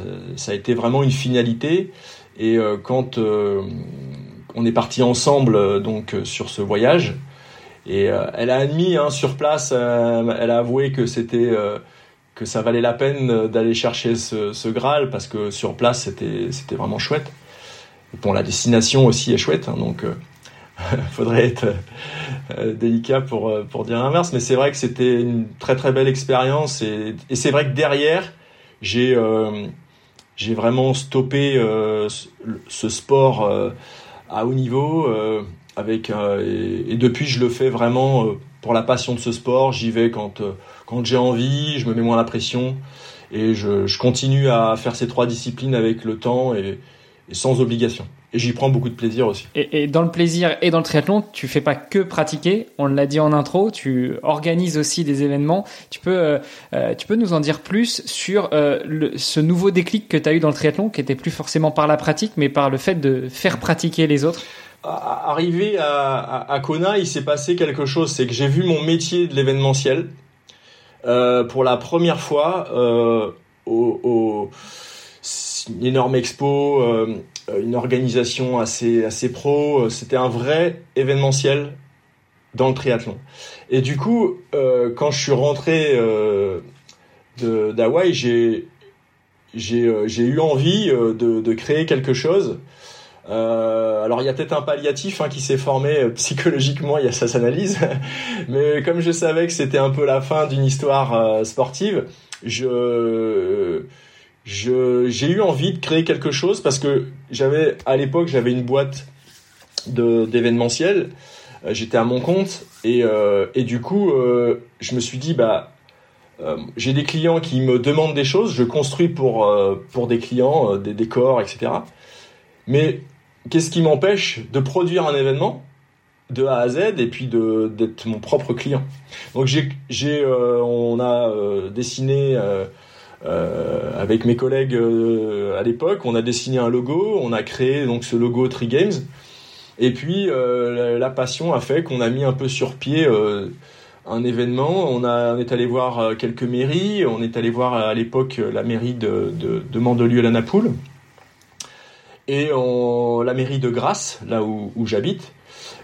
a été vraiment une finalité. Et quand on est parti ensemble euh, donc euh, sur ce voyage. Et euh, elle a admis hein, sur place, elle a avoué que c'était que ça valait la peine d'aller chercher ce, ce, Graal parce que sur place c'était c'était vraiment chouette. Et bon, la destination aussi est chouette, hein, donc [LAUGHS] faudrait être délicat pour pour dire l'inverse. Mais c'est vrai que c'était une très très belle expérience et, c'est vrai que derrière j'ai vraiment stoppé ce sport à haut niveau avec et, depuis je le fais vraiment pour la passion de ce sport. J'y vais quand, euh, quand j'ai envie, je me mets moins la pression et je, continue à faire ces trois disciplines avec le temps et sans obligation. J'y prends beaucoup de plaisir aussi. Et, et, dans le plaisir et dans le triathlon, tu fais pas que pratiquer. On l'a dit en intro, tu organises aussi des événements. Tu peux, euh, euh tu peux nous en dire plus sur euh, le, ce nouveau déclic que tu as eu dans le triathlon, qui était plus forcément par la pratique, mais par le fait de faire pratiquer les autres? Arrivé à, à, Kona, il s'est passé quelque chose. C'est que j'ai vu mon métier de l'événementiel euh, pour la première fois au, au une énorme expo, une organisation assez assez pro. C'était un vrai événementiel dans le triathlon. Et du coup, euh, quand je suis rentré euh, d'Hawaï, j'ai euh, eu envie de, de créer quelque chose euh, alors il y a peut-être un palliatif hein, qui s'est formé euh, psychologiquement, il y a sa analyse, [LAUGHS] mais comme je savais que c'était un peu la fin d'une histoire euh, sportive, je j'ai eu envie de créer quelque chose parce que j'avais à l'époque j'avais une boîte d'événementiel, euh, j'étais à mon compte et et du coup je me suis dit bah j'ai des clients qui me demandent des choses, je construis pour pour des clients des décors etc. Mais qu'est-ce qui m'empêche de produire un événement de A à Z et puis de d'être mon propre client? Donc j'ai j'ai euh, on a euh, dessiné euh, euh avec mes collègues à l'époque, on a dessiné un logo, on a créé donc ce logo Tree Games. Et puis la, la, passion a fait qu'on a mis un peu sur pied un événement, on, est allé voir quelques mairies, on est allé voir à l'époque la mairie de, de, de Mandelieu-la-Napoule, et la mairie de Grasse, là où j'habite.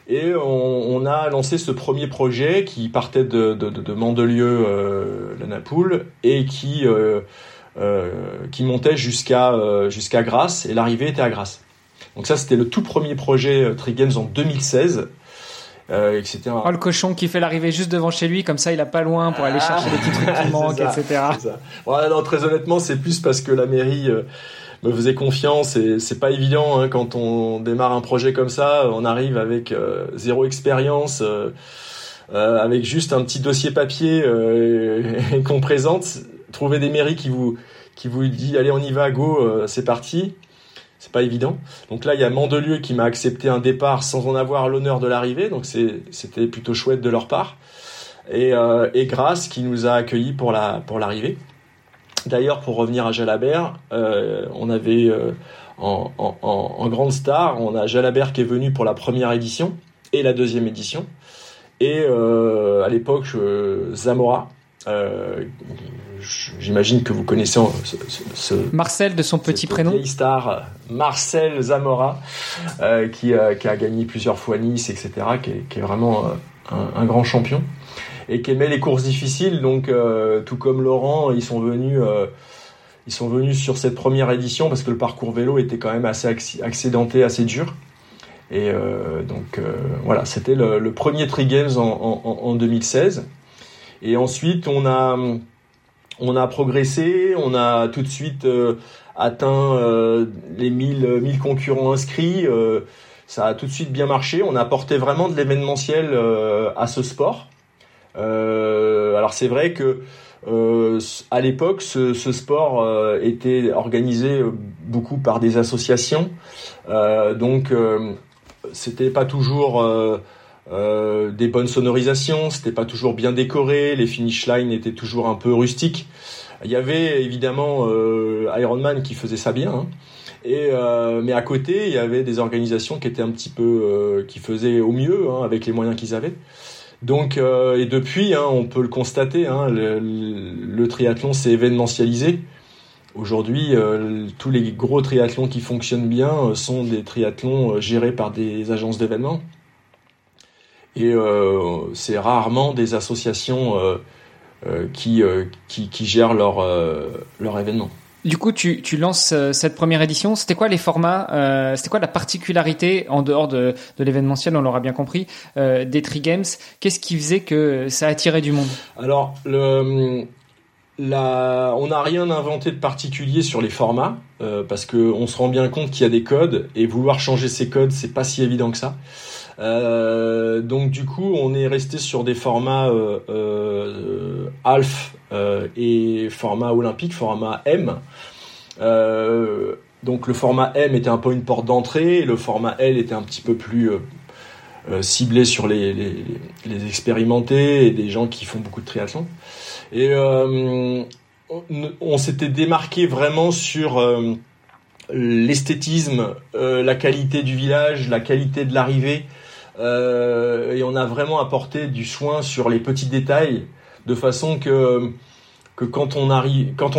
Et on, on, a lancé ce premier projet qui partait de, de, de Mandelieu, euh, la Napoule, et qui, euh, euh, qui montait jusqu'à jusqu'à Grasse, et l'arrivée était à Grasse. Donc ça, c'était le tout premier projet Trigames en 2016. Euh, etc. Oh, le cochon qui fait l'arrivée juste devant chez lui, comme ça il a pas loin pour aller ah, chercher les petits trucs qui [LAUGHS] manquent, ça, etc. Non, très honnêtement, c'est plus parce que la mairie euh, me faisait confiance et c'est pas évident hein, quand on démarre un projet comme ça, on arrive avec euh, zéro expérience, euh, euh, avec juste un petit dossier papier euh, [LAUGHS] qu'on présente, trouver des mairies qui vous qui vous dit allez on y va go, euh, c'est parti. C'est pas évident. Donc là, il y a Mandelieu qui m'a accepté un départ sans en avoir l'honneur de l'arrivée. Donc c'était plutôt chouette de leur part. Et, et Grace qui nous a accueillis pour la pour l'arrivée. D'ailleurs, pour revenir à Jalabert, euh, on avait euh, en, en, en, grande star, on a Jalabert qui est venu pour la première édition et la deuxième édition. Et euh, à l'époque, Zamora, j'imagine que vous connaissez ce, ce, Marcel de son petit prénom. star Marcel Zamora, qui, qui, a gagné plusieurs fois Nice, etc., qui est, qui est vraiment un, un, grand champion et qui aimait les courses difficiles. Donc, euh, tout comme Laurent, ils sont venus, euh, ils sont venus sur cette première édition parce que le parcours vélo était quand même assez accidenté, assez dur. Et euh, donc voilà, c'était le, premier Tri Games en, en, en, 2016. Et ensuite, on a on a progressé, on a tout de suite atteint les 1000, 1000 concurrents inscrits. ça a tout de suite bien marché. On a apporté vraiment de l'événementiel à ce sport. Euh, alors c'est vrai que euh, à l'époque, ce, sport euh, était organisé beaucoup par des associations, euh, donc c'était pas toujours des bonnes sonorisations, c'était pas toujours bien décoré, les finish lines étaient toujours un peu rustiques. Il y avait évidemment Ironman qui faisait ça bien, hein. et mais à côté, il y avait des organisations qui étaient un petit peu, qui faisaient au mieux hein, avec les moyens qu'ils avaient. Donc, euh, et depuis, hein, on peut le constater, hein, le, triathlon s'est événementialisé. Aujourd'hui, euh, tous les gros triathlons qui fonctionnent bien euh, sont des triathlons gérés par des agences d'événements. Et c'est rarement des associations qui, gèrent leur événement. Du coup, tu, lances cette première édition. C'était quoi les formats euh, C'était quoi la particularité en dehors de, l'événementiel On l'aura bien compris euh, des Tree Games. Qu'est-ce qui faisait que ça attirait du monde? Alors, on n'a rien inventé de particulier sur les formats euh, parce que on se rend bien compte qu'il y a des codes et vouloir changer ces codes, c'est pas si évident que ça. Euh, donc du coup, on est resté sur des formats euh, euh, Alf et format olympique, format M. donc le format M était un peu une porte d'entrée, le format L était un petit peu plus ciblé sur les, expérimentés et des gens qui font beaucoup de triathlon. Et on, s'était démarqué vraiment sur l'esthétisme, la qualité du village, la qualité de l'arrivée, euh, et on a vraiment apporté du soin sur les petits détails, de façon que que quand on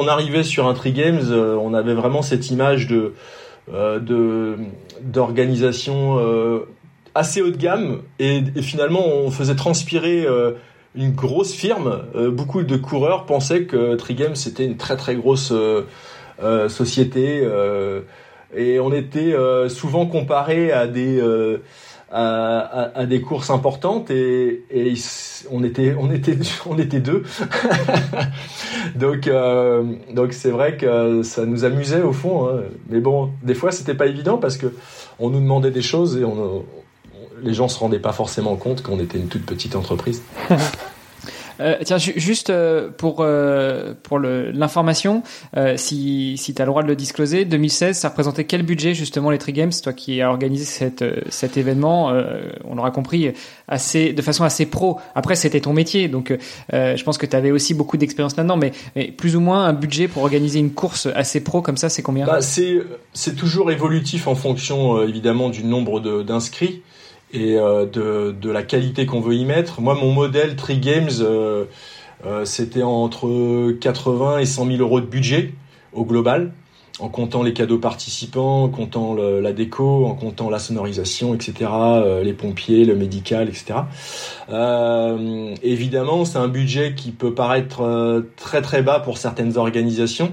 arrivait sur un Tree Games, euh, on avait vraiment cette image de euh, d'organisation assez haut de gamme et, finalement on faisait transpirer une grosse firme. beaucoup de coureurs pensaient que Tree Games c'était une très très grosse société et on était souvent comparé à des à, des courses importantes et, on était on était [LAUGHS] on était deux [LAUGHS] donc euh, donc c'est vrai que ça nous amusait au fond hein. mais bon des fois c'était pas évident parce que on nous demandait des choses et les gens se rendaient pas forcément compte qu'on était une toute petite entreprise [LAUGHS] Euh, tiens, juste euh, pour euh, pour l'information, si si tu as le droit de le discloser, 2016, ça représentait quel budget justement les Tree Games, toi qui as organisé cet événement, on l'aura compris, assez de façon assez pro. Après, c'était ton métier, donc je pense que tu avais aussi beaucoup d'expérience là-dedans, mais, mais, plus ou moins un budget pour organiser une course assez pro comme ça, c'est combien? Bah, c'est toujours évolutif en fonction évidemment du nombre d'inscrits et euh, de, de, la qualité qu'on veut y mettre. Moi, mon modèle Tree Games, euh, euh, c'était entre 80 et 100 000 euros de budget au global, en comptant les cadeaux participants, en comptant le, la déco, en comptant la sonorisation, etc., les pompiers, le médical, etc. Euh, évidemment, c'est un budget qui peut paraître très très bas pour certaines organisations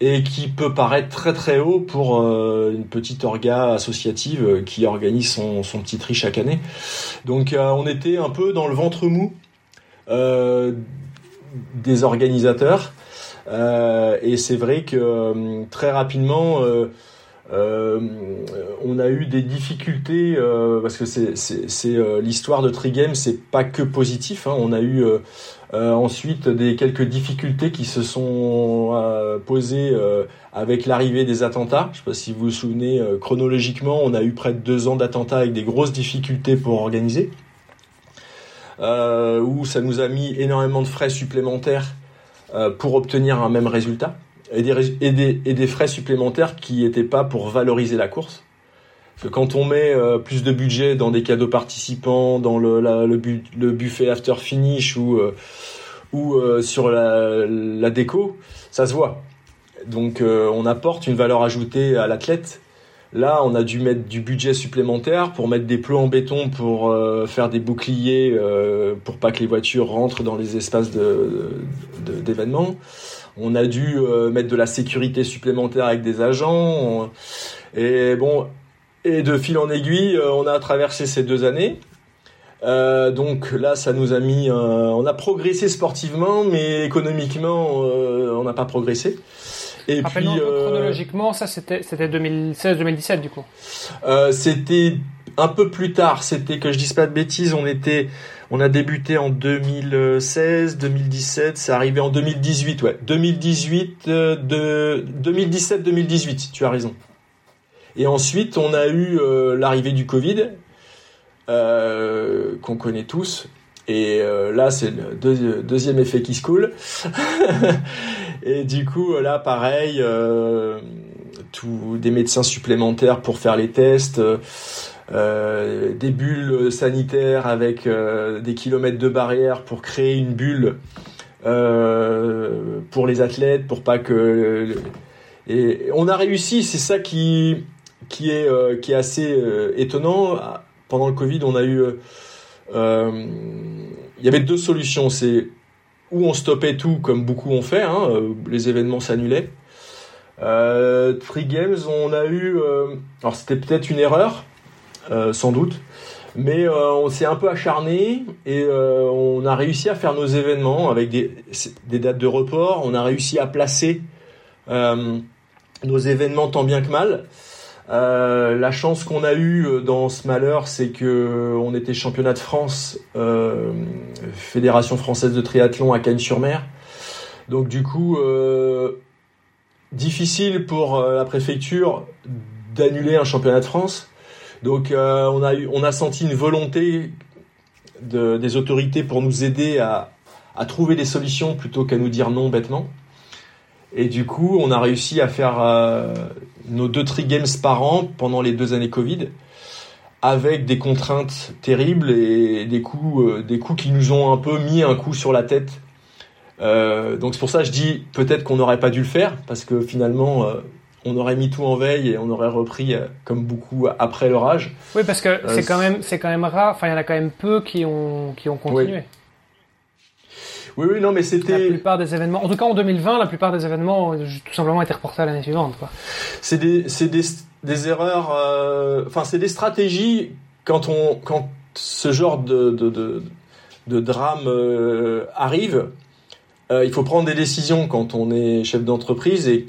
et qui peut paraître très très haut pour euh, une petite orga associative euh, qui organise son, son petit tri chaque année. Donc euh, on était un peu dans le ventre mou des organisateurs et c'est vrai que très rapidement on a eu des difficultés parce que c'est l'histoire de Trigame, c'est pas que positif. Hein. on a eu euh, ensuite, des quelques difficultés qui se sont euh, posées euh, avec l'arrivée des attentats. Je sais pas si vous vous souvenez, chronologiquement, on a eu près de deux ans d'attentats avec des grosses difficultés pour organiser, où ça nous a mis énormément de frais supplémentaires pour obtenir un même résultat, et des, frais supplémentaires qui n'étaient pas pour valoriser la course que quand on met plus de budget dans des cadeaux participants, dans le, buffet after finish ou ou euh, sur la, déco, ça se voit. Donc euh, on apporte une valeur ajoutée à l'athlète. Là, on a dû mettre du budget supplémentaire pour mettre des plots en béton pour euh, faire des boucliers pour pas que les voitures rentrent dans les espaces d'événements. On a dû mettre de la sécurité supplémentaire avec des agents. et bon, et de fil en aiguille, on a traversé ces deux années. Euh, donc là, ça nous a mis, on a progressé sportivement, mais économiquement, euh, on n'a pas progressé. Et puis euh, chronologiquement, ça c'était c'était 2016-2017 du coup. Euh, c'était un peu plus tard. C'était que je dise pas de bêtises. On était, on a débuté en 2016, 2017. C'est arrivé en 2018, ouais. 2018, de 2017-2018. Tu as raison. Et ensuite, on a eu l'arrivée du Covid euh, qu'on connaît tous. Et euh, là, c'est le deuxième effet qui se coule. [LAUGHS] et du coup, là, pareil, euh, tout, des médecins supplémentaires pour faire les tests, des bulles sanitaires avec des kilomètres de barrière pour créer une bulle pour les athlètes, pour pas que... Et on a réussi, c'est ça qui, qui, est, qui est assez étonnant pendant le Covid, on a eu, euh, il y avait deux solutions. C'est où on stoppait tout comme beaucoup ont fait, hein, les événements s'annulaient. Euh, Free Games, on a eu, alors c'était peut-être une erreur, sans doute, mais on s'est un peu acharné et on a réussi à faire nos événements avec des, dates de report. On a réussi à placer nos événements tant bien que mal. Euh, la chance qu'on a eue euh, dans ce malheur, c'est que euh, on était championnat de France, euh, fédération française de triathlon à Cagnes-sur-Mer. Donc du coup, euh, difficile pour la préfecture d'annuler un championnat de France. Donc on a eu, on a senti une volonté de, des autorités pour nous aider à, trouver des solutions plutôt qu'à nous dire non bêtement. Et du coup, on a réussi à faire euh, nos deux tri games par an pendant les deux années Covid, avec des contraintes terribles et des coups, euh, des coups qui nous ont un peu mis un coup sur la tête. Euh, donc c'est pour ça que je dis peut-être qu'on n'aurait pas dû le faire parce que finalement euh, on aurait mis tout en veille et on aurait repris euh, comme beaucoup après l'orage. Oui, parce que c'est quand même c'est quand même rare. Enfin, il y en a quand même peu qui ont qui ont continué. Oui. Oui, oui, non, mais c'était. La plupart des événements, en tout cas en 2020, la plupart des événements ont tout simplement été reportés à l'année suivante. C'est des, des, des erreurs, euh, enfin, c'est des stratégies quand on, quand ce genre de, de, de, de drame euh, arrive. Euh, il faut prendre des décisions quand on est chef d'entreprise et,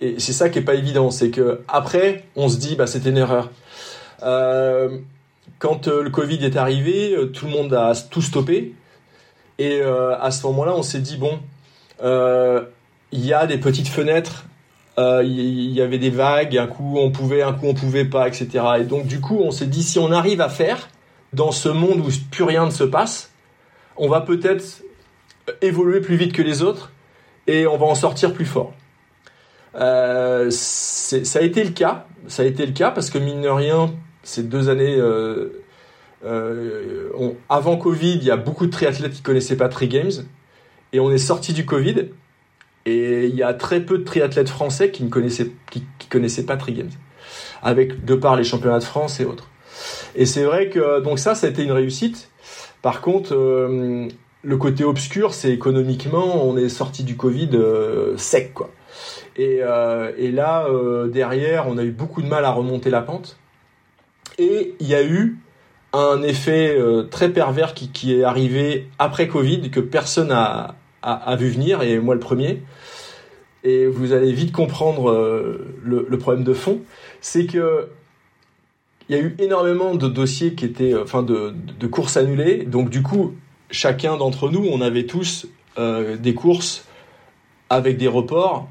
et c'est ça qui est pas évident. C'est que après, on se dit, bah, c'était une erreur. Euh, quand le Covid est arrivé, tout le monde a tout stoppé. Et euh, à ce moment-là, on s'est dit bon, euh, il y a des petites fenêtres, euh, il y, avait des vagues, un coup on pouvait, un coup on pouvait pas, etc. Et donc du coup, on s'est dit si on arrive à faire dans ce monde où plus rien ne se passe, on va peut-être évoluer plus vite que les autres et on va en sortir plus fort. Euh, ça a été le cas, ça a été le cas parce que mine de rien, ces deux années euh, euh, avant Covid, il y a beaucoup de triathlètes qui connaissaient pas Tri Games. Et on est sorti du Covid. Et il y a très peu de triathlètes français qui ne connaissaient, pas Tri Games. Avec, de par les championnats de France et autres. Et c'est vrai que, donc ça, ça a été une réussite. Par contre, le côté obscur, c'est économiquement, on est sorti du Covid sec, quoi. Et, euh, et là, euh, derrière, on a eu beaucoup de mal à remonter la pente. Et il y a eu un effet euh, très pervers qui, est arrivé après Covid que personne a, vu venir et moi le premier. Et vous allez vite comprendre le, problème de fond, c'est que il y a eu énormément de dossiers qui étaient, enfin de, courses annulées. Donc du coup, chacun d'entre nous, on avait tous des courses avec des reports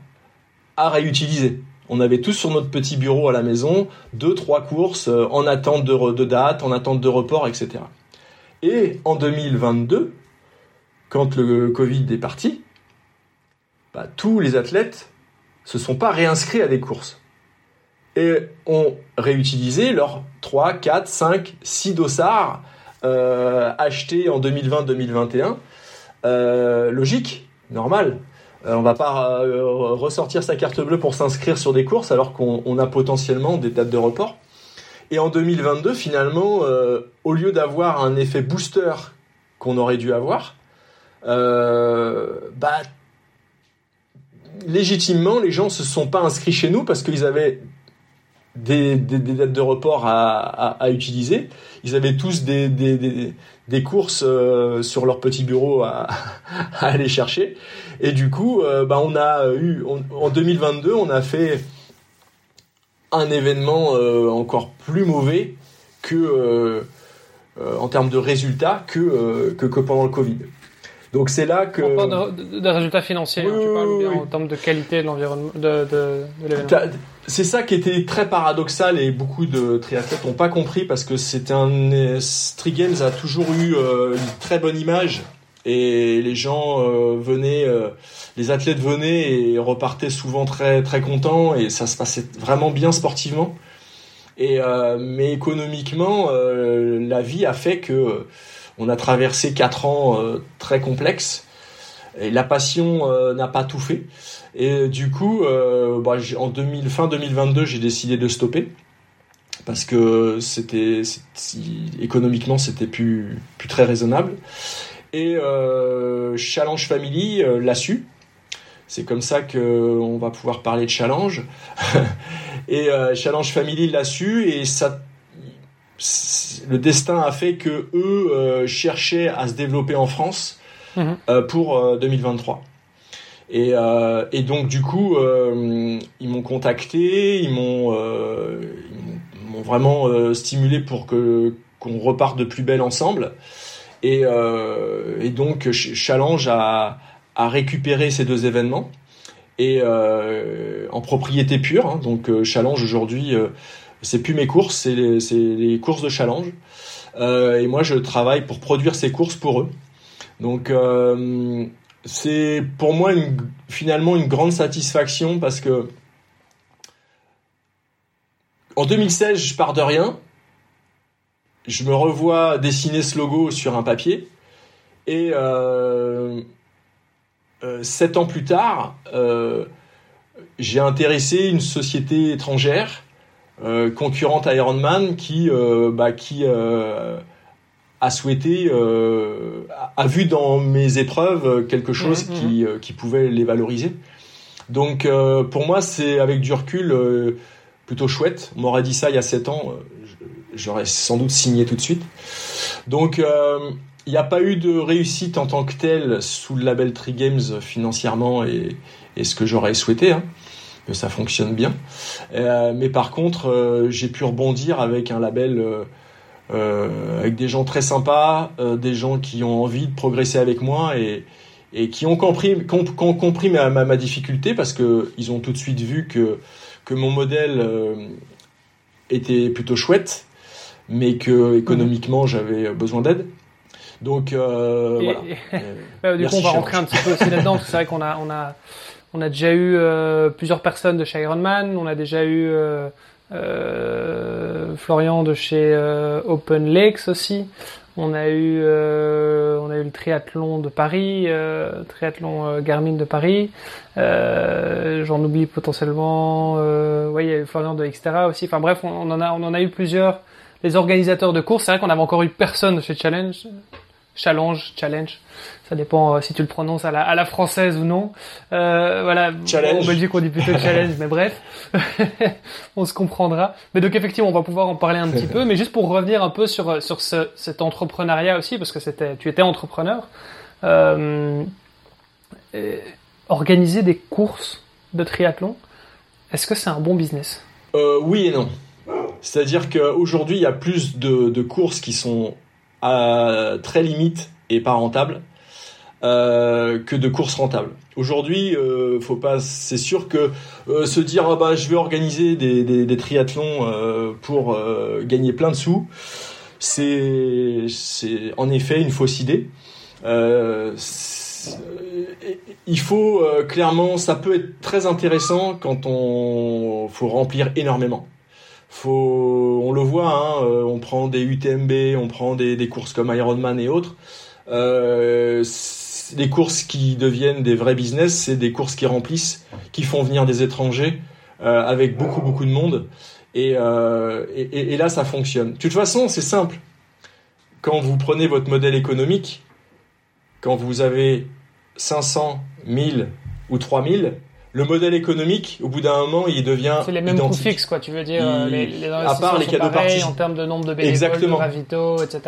à réutiliser. On avait tous sur notre petit bureau à la maison deux, trois courses euh, en attente de, date, en attente de report, etc. Et en 2022, quand le Covid est parti, bah, tous les athlètes se sont pas réinscrits à des courses et ont réutilisé leurs 3, 4, 5, 6 dossards euh, achetés en 2020-2021. Euh, logique, normal. Euh, on va pas euh, ressortir sa carte bleue pour s'inscrire sur des courses alors qu'on a potentiellement des dates de report. Et en 2022, finalement, euh, au lieu d'avoir un effet booster qu'on aurait dû avoir, bah, légitimement, les gens se sont pas inscrits chez nous parce qu'ils avaient des, dates de report à, utiliser. Ils avaient tous des courses euh, sur leur petit bureau à, [LAUGHS] à, aller chercher. Et du coup, euh, bah, on a eu, on, en 2022, on a fait un événement euh, encore plus mauvais que, euh, en termes de résultats, que, que, que pendant le Covid. Donc c'est là que. On parle de, de, de résultats financiers, oui, hein, tu parles oui, bien oui. en termes de qualité de l'environnement, de l'événement. C'est ça qui était très paradoxal et beaucoup de triathlètes n'ont pas compris parce que c'était un. Street a toujours eu euh, une très bonne image et les gens euh, venaient, euh, les athlètes venaient et repartaient souvent très très contents et ça se passait vraiment bien sportivement. Et mais économiquement, la vie a fait que on a traversé quatre ans très complexes et la passion euh, n'a pas tout fait. Et du coup, euh, bah, en 2000, fin 2022, j'ai décidé de stopper parce que c'était économiquement c'était plus plus très raisonnable. Et Challenge Family l'a su. C'est comme ça qu'on va pouvoir parler de challenge. [LAUGHS] et Challenge Family l'a su et ça, le destin a fait que eux cherchaient à se développer en France mhm. pour 2023. Et, euh, et, donc du coup, euh, ils m'ont contacté, ils m'ont euh, vraiment euh, stimulé pour que qu'on reparte de plus belle ensemble. Et, euh, donc Challenge a, a, récupéré ces deux événements et en propriété pure. Hein, donc Challenge aujourd'hui, c'est plus mes courses, c'est les, courses de Challenge. et moi, je travaille pour produire ces courses pour eux. Donc c'est pour moi finalement une grande satisfaction parce que en 2016, je pars de rien. Je me revois dessiner ce logo sur un papier. Et euh, euh, sept ans plus tard, euh, j'ai intéressé une société étrangère, concurrente à Ironman, qui, bah, qui a souhaité, euh, a vu dans mes épreuves quelque chose mmh, qui, mmh. Euh, qui pouvait les valoriser. Donc euh, pour moi, c'est avec du recul euh, plutôt chouette. On m'aurait dit ça il y a 7 ans, j'aurais sans doute signé tout de suite. Donc il n'y a pas eu de réussite en tant que telle sous le label Tree Games financièrement et, et ce que j'aurais souhaité. Hein, que ça fonctionne bien. mais par contre, j'ai pu rebondir avec un label euh, avec des gens très sympas, euh, des gens qui ont envie de progresser avec moi et, et qui ont compris, compris ma, ma, ma, difficulté parce que ils ont tout de suite vu que, que mon modèle euh, était plutôt chouette, mais que économiquement j'avais besoin d'aide. Donc voilà. [LAUGHS] du coup, on va rentrer un petit peu aussi là-dedans. C'est vrai qu'on a, on a, on a déjà eu plusieurs personnes de chez Ironman. On a déjà eu Florian de chez euh, Open Lakes aussi. On a eu, euh, on a eu le triathlon de Paris, euh, triathlon Garmin de Paris. J'en oublie potentiellement. ouais, il y a eu Florian de Xterra aussi. Enfin bref, on, en a, on en a eu plusieurs. Les organisateurs de courses, c'est vrai qu'on avait encore eu personne chez Challenge. Challenge, challenge. Ça dépend euh, si tu le prononces à la, à la française ou non. Euh, voilà. Challenge. En Belgique, on dit plutôt challenge, [LAUGHS] mais bref, [LAUGHS] on se comprendra. Mais donc effectivement, on va pouvoir en parler un petit peu. Mais juste pour revenir un peu sur sur ce, cet entrepreneuriat aussi, parce que c'était, tu étais entrepreneur. Euh, organiser des courses de triathlon, est-ce que c'est un bon business? Euh, Oui et non. C'est-à-dire qu'aujourd'hui, il y a plus de, de courses qui sont très limite et pas rentable euh, que de courses rentables. Aujourd'hui, euh, faut pas. C'est sûr que euh, se dire ah bah je vais organiser des, triathlons pour gagner plein de sous, c'est c'est en effet une fausse idée. il faut clairement, ça peut être très intéressant quand on faut remplir énormément faut, on le voit, hein, euh, on prend des UTMB, on prend des, courses comme Ironman et autres. Euh, les courses qui deviennent des vrais business, c'est des courses qui remplissent, qui font venir des étrangers euh, avec beaucoup beaucoup de monde. Et, euh, et, et, là, ça fonctionne. De toute façon, c'est simple. Quand vous prenez votre modèle économique, quand vous avez 500, 1000 ou 3000, le modèle économique, au bout d'un moment, il devient C'est les mêmes coûts fixes, quoi. Tu veux dire, les, les à part les cadeaux pareils en termes de nombre de bénévoles, Exactement. de ravito, etc.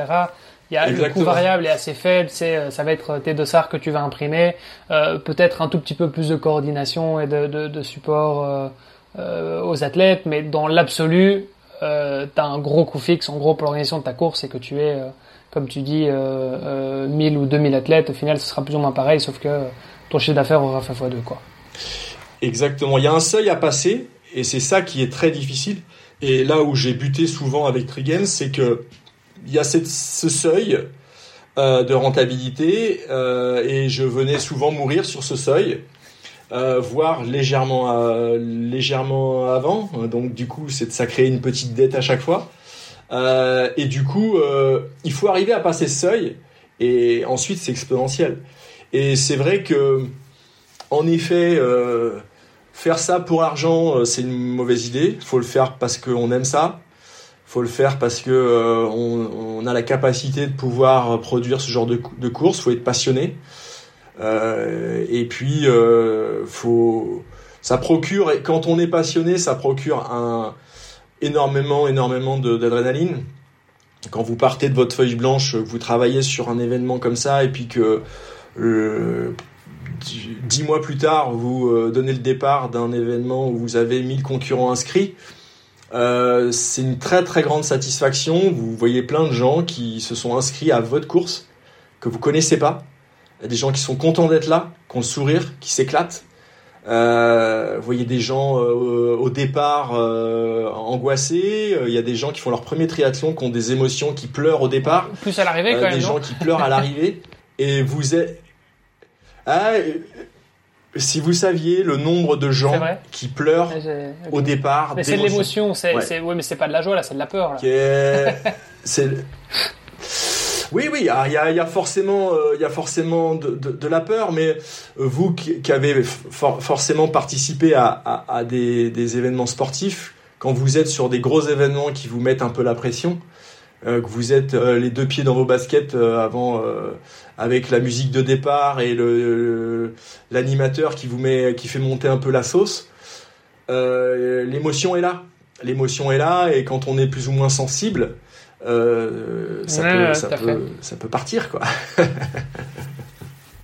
Il y a le coût variable est assez faible, c'est euh, ça va être tes dossards que tu vas imprimer, euh, peut-être un tout petit peu plus de coordination et de, de, de support euh, euh aux athlètes, mais dans l'absolu, euh, tu as un gros coût fixe. En gros, pour l'organisation de ta course, c'est que tu es, comme tu dis, euh, 1000 ou 2000 athlètes. Au final, ce sera plus ou moins pareil, sauf que ton chiffre d'affaires aura fait x2, quoi. Exactement. Il y a un seuil à passer, et c'est ça qui est très difficile. Et là où j'ai buté souvent avec Trigen, c'est que il y a ce seuil euh, de rentabilité, euh, et je venais souvent mourir sur ce seuil, euh, voire légèrement, euh, légèrement avant. Donc du coup, c'est ça crée une petite dette à chaque fois. Euh, et du coup, il faut arriver à passer ce seuil, et ensuite c'est exponentiel. Et c'est vrai que, en effet, Faire ça pour argent, euh, c'est une mauvaise idée. Faut le faire parce qu'on aime ça. faut le faire parce que on, a la capacité de pouvoir produire ce genre de, de course. Faut être passionné. et puis, faut, ça procure. Et quand on est passionné, ça procure un énormément, énormément d'adrénaline quand vous partez de votre feuille blanche, vous travaillez sur un événement comme ça, et puis que euh, dix mois plus tard, vous euh, donnez le départ d'un événement où vous avez 1000 concurrents inscrits, euh, c'est une très très grande satisfaction. Vous voyez plein de gens qui se sont inscrits à votre course, que vous connaissez pas. Il y a des gens qui sont contents d'être là, qui ont le sourire, qui s'éclatent. Euh, vous voyez des gens euh, au départ euh, angoissés. Il y a des gens qui font leur premier triathlon, qui ont des émotions, qui pleurent au départ. Plus à l'arrivée quand même. Des gens qui pleurent à l'arrivée. Et vous êtes. Ah, si vous saviez le nombre de gens qui pleurent au départ. Mais c'est de l'émotion, c'est, ouais. mais c'est pas de la joie là, c'est de la peur. [LAUGHS] c'est oui, oui, il y a, forcément, il y a forcément euh, de, la peur, mais euh, vous qui, avez forcément participé à, des, événements sportifs, quand vous êtes sur des gros événements qui vous mettent un peu la pression, euh, que vous êtes les deux pieds dans vos baskets avant, avec la musique de départ et le l'animateur qui vous met, qui fait monter un peu la sauce, l'émotion est là. L'émotion est là, et quand on est plus ou moins sensible, euh, ça, peut, ça, peut, ça peut partir quoi.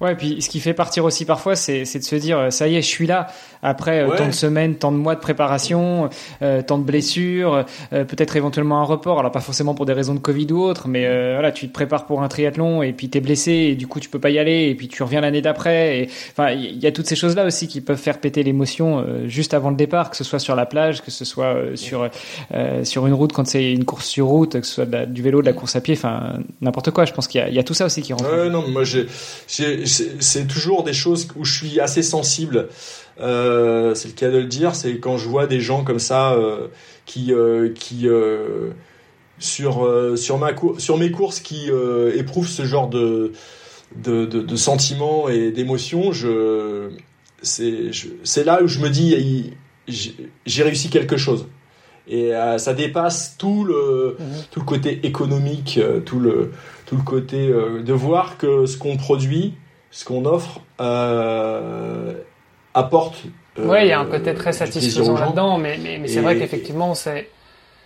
Ouais, et puis ce qui fait partir aussi parfois, c'est de se dire, euh, ça y est, je suis là. Après euh, tant de semaines, tant de mois de préparation, euh, tant de blessures, peut-être éventuellement un report. Alors pas forcément pour des raisons de Covid ou autre, mais voilà, tu te prépares pour un triathlon et puis t'es blessé et du coup tu peux pas y aller et puis tu reviens l'année d'après. Et enfin, il y a toutes ces choses-là aussi qui peuvent faire péter l'émotion juste avant le départ, que ce soit sur la plage, que ce soit sur sur une route quand c'est une course sur route, que ce soit du vélo, de la course à pied, enfin n'importe quoi. Je pense qu'il y, y, a tout ça aussi qui rentre. Non, moi j'ai c'est toujours des choses où je suis assez sensible. Euh, c'est le cas de le dire. C'est quand je vois des gens comme ça euh, qui euh, qui sur sur ma sur mes courses qui éprouvent ce genre de de, de, sentiments et d'émotions. Je c'est c'est là où je me dis j'ai réussi quelque chose et ça dépasse tout le mhm. tout le côté économique tout le tout le côté de voir que ce qu'on produit ce qu'on offre apporte. Euh, oui, il y a un côté très satisfaisant là-dedans, mais, mais, c'est vrai qu'effectivement, c'est.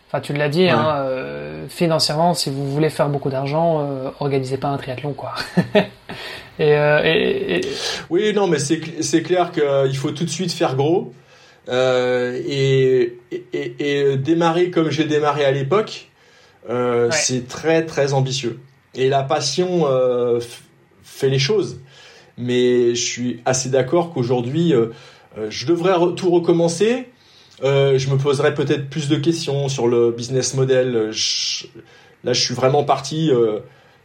Enfin, tu l'as dit, hein, euh, financièrement, si vous voulez faire beaucoup d'argent, organisez pas un triathlon, quoi. [LAUGHS] et, Oui, non, mais c'est clair qu'il faut tout de suite faire gros. et, et, démarrer comme j'ai démarré à l'époque, c'est très très ambitieux. Et la passion fait les choses mais je suis assez d'accord qu'aujourd'hui, euh, euh, je devrais tout recommencer. Euh, je me poserais peut-être plus de questions sur le business model. là, je suis vraiment parti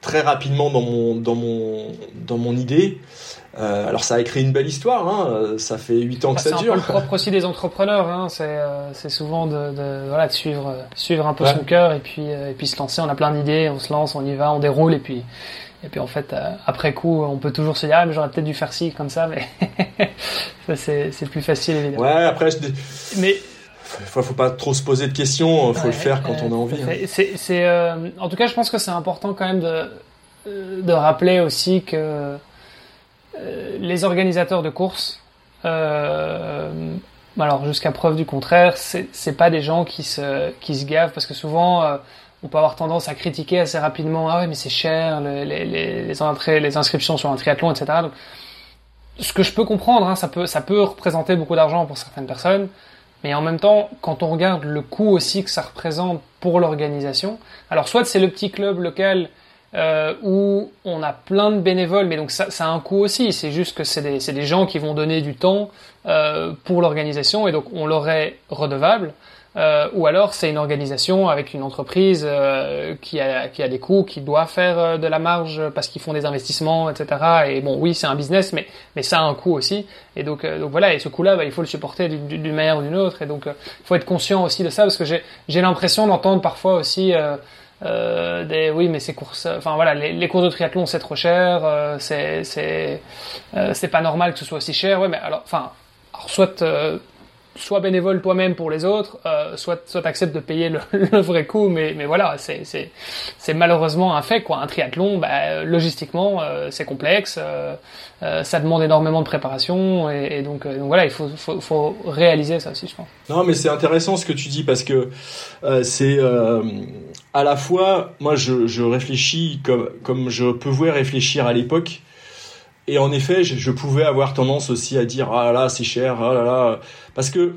très rapidement dans mon dans mon dans mon idée. Euh, alors ça a écrit une belle histoire, hein. ça fait 8 ans que ça dure. C'est un peu le propre aussi des entrepreneurs, hein. c'est souvent de, de, voilà, de suivre suivre un peu son cœur et puis et puis se lancer. On a plein d'idées, on se lance, on y va, on déroule et puis et puis en fait, euh, après coup, on peut toujours se dire ah mais j'aurais peut-être dû faire ci comme ça, mais [LAUGHS] ça c'est plus facile évidemment. Ouais, après, je... mais faut, faut pas trop se poser de questions, faut le faire quand on a envie. Hein. C'est, euh, en tout cas, je pense que c'est important quand même de de rappeler aussi que euh, les organisateurs de courses, alors jusqu'à preuve du contraire, c'est pas des gens qui se qui se gavent parce que souvent on peut avoir tendance à critiquer assez rapidement ah ouais mais c'est cher les, les, inscriptions sur un triathlon etc donc, ce que je peux comprendre hein, ça peut ça peut représenter beaucoup d'argent pour certaines personnes mais en même temps quand on regarde le coût aussi que ça représente pour l'organisation alors soit c'est le petit club local euh, où on a plein de bénévoles, mais donc ça, ça a un coût aussi. C'est juste que c'est des, des, gens qui vont donner du temps euh, pour l'organisation et donc on leur est redevable. Euh, ou alors c'est une organisation avec une entreprise euh, qui, a, qui a des coûts, qui doit faire euh, de la marge parce qu'ils font des investissements, etc. Et bon, oui, c'est un business, mais, mais ça a un coût aussi. Et donc, donc voilà, et ce coût-là, bah, il faut le supporter d'une manière ou d'une autre. Et donc, il faut être conscient aussi de ça parce que j'ai l'impression d'entendre parfois aussi... Des oui mais ces courses enfin voilà les, courses de triathlon c'est trop cher c'est pas normal que ce soit aussi cher ouais mais alors enfin soit soit bénévole toi-même pour les autres, euh, soit soit de payer le, [LAUGHS] le, vrai coût, mais mais voilà, c'est c'est c'est malheureusement un fait quoi. Un triathlon, bah, logistiquement, euh, c'est complexe, euh, euh, ça demande énormément de préparation, et, et donc donc voilà, il faut, faut faut réaliser ça aussi, je pense. Non, mais c'est intéressant ce que tu dis parce que c'est à la fois, moi je je réfléchis comme comme je pouvais réfléchir à l'époque. Et en effet, je, pouvais avoir tendance aussi à dire ah là c'est cher, ah là là parce que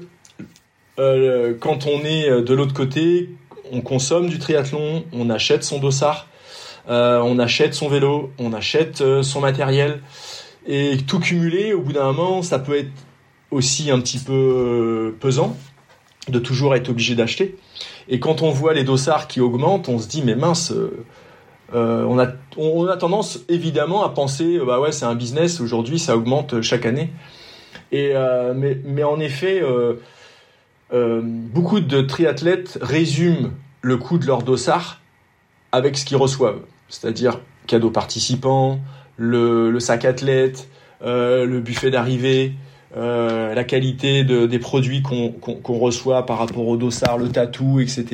euh, quand on est de l'autre côté, on consomme du triathlon, on achète son dossard, euh, on achète son vélo, on achète euh, son matériel, et tout cumulé, au bout d'un moment, ça peut être aussi un petit peu euh, pesant de toujours être obligé d'acheter. Et quand on voit les dossards qui augmentent, on se dit mais mince. Euh, on, a, tendance évidemment à penser bah ouais c'est un business aujourd'hui ça augmente chaque année. Euh, mais, en effet euh, euh, beaucoup de triathlètes résument le coût de leur dossard avec ce qu'ils reçoivent. C'est-à-dire cadeaux participants le sac athlète le buffet d'arrivée euh, la qualité de, des produits qu'on qu qu'on reçoit par rapport au dossard, le tatou, etc.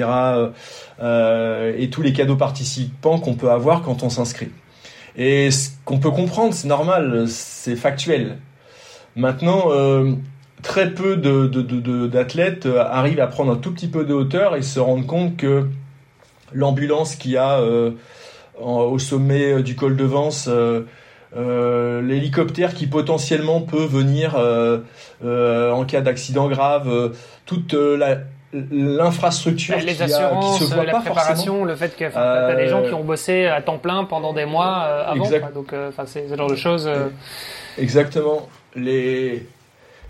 Euh, et tous les cadeaux participants qu'on peut avoir quand on s'inscrit. Et ce qu'on peut comprendre, c'est normal, c'est factuel. Maintenant, euh, très peu d'athlètes arrivent à prendre un tout petit peu de hauteur et se rendent compte que l'ambulance qui a euh, au sommet du col de Vence euh, l'hélicoptère qui potentiellement peut venir euh, euh, en cas d'accident grave, euh, toute la l'infrastructure les assurances, qui se voit la pas préparation, forcément. le fait que euh, t'as des gens qui ont bossé à temps plein pendant des mois euh, avant, exact. donc enfin c'est ce genre de choses. Euh... Exactement. Les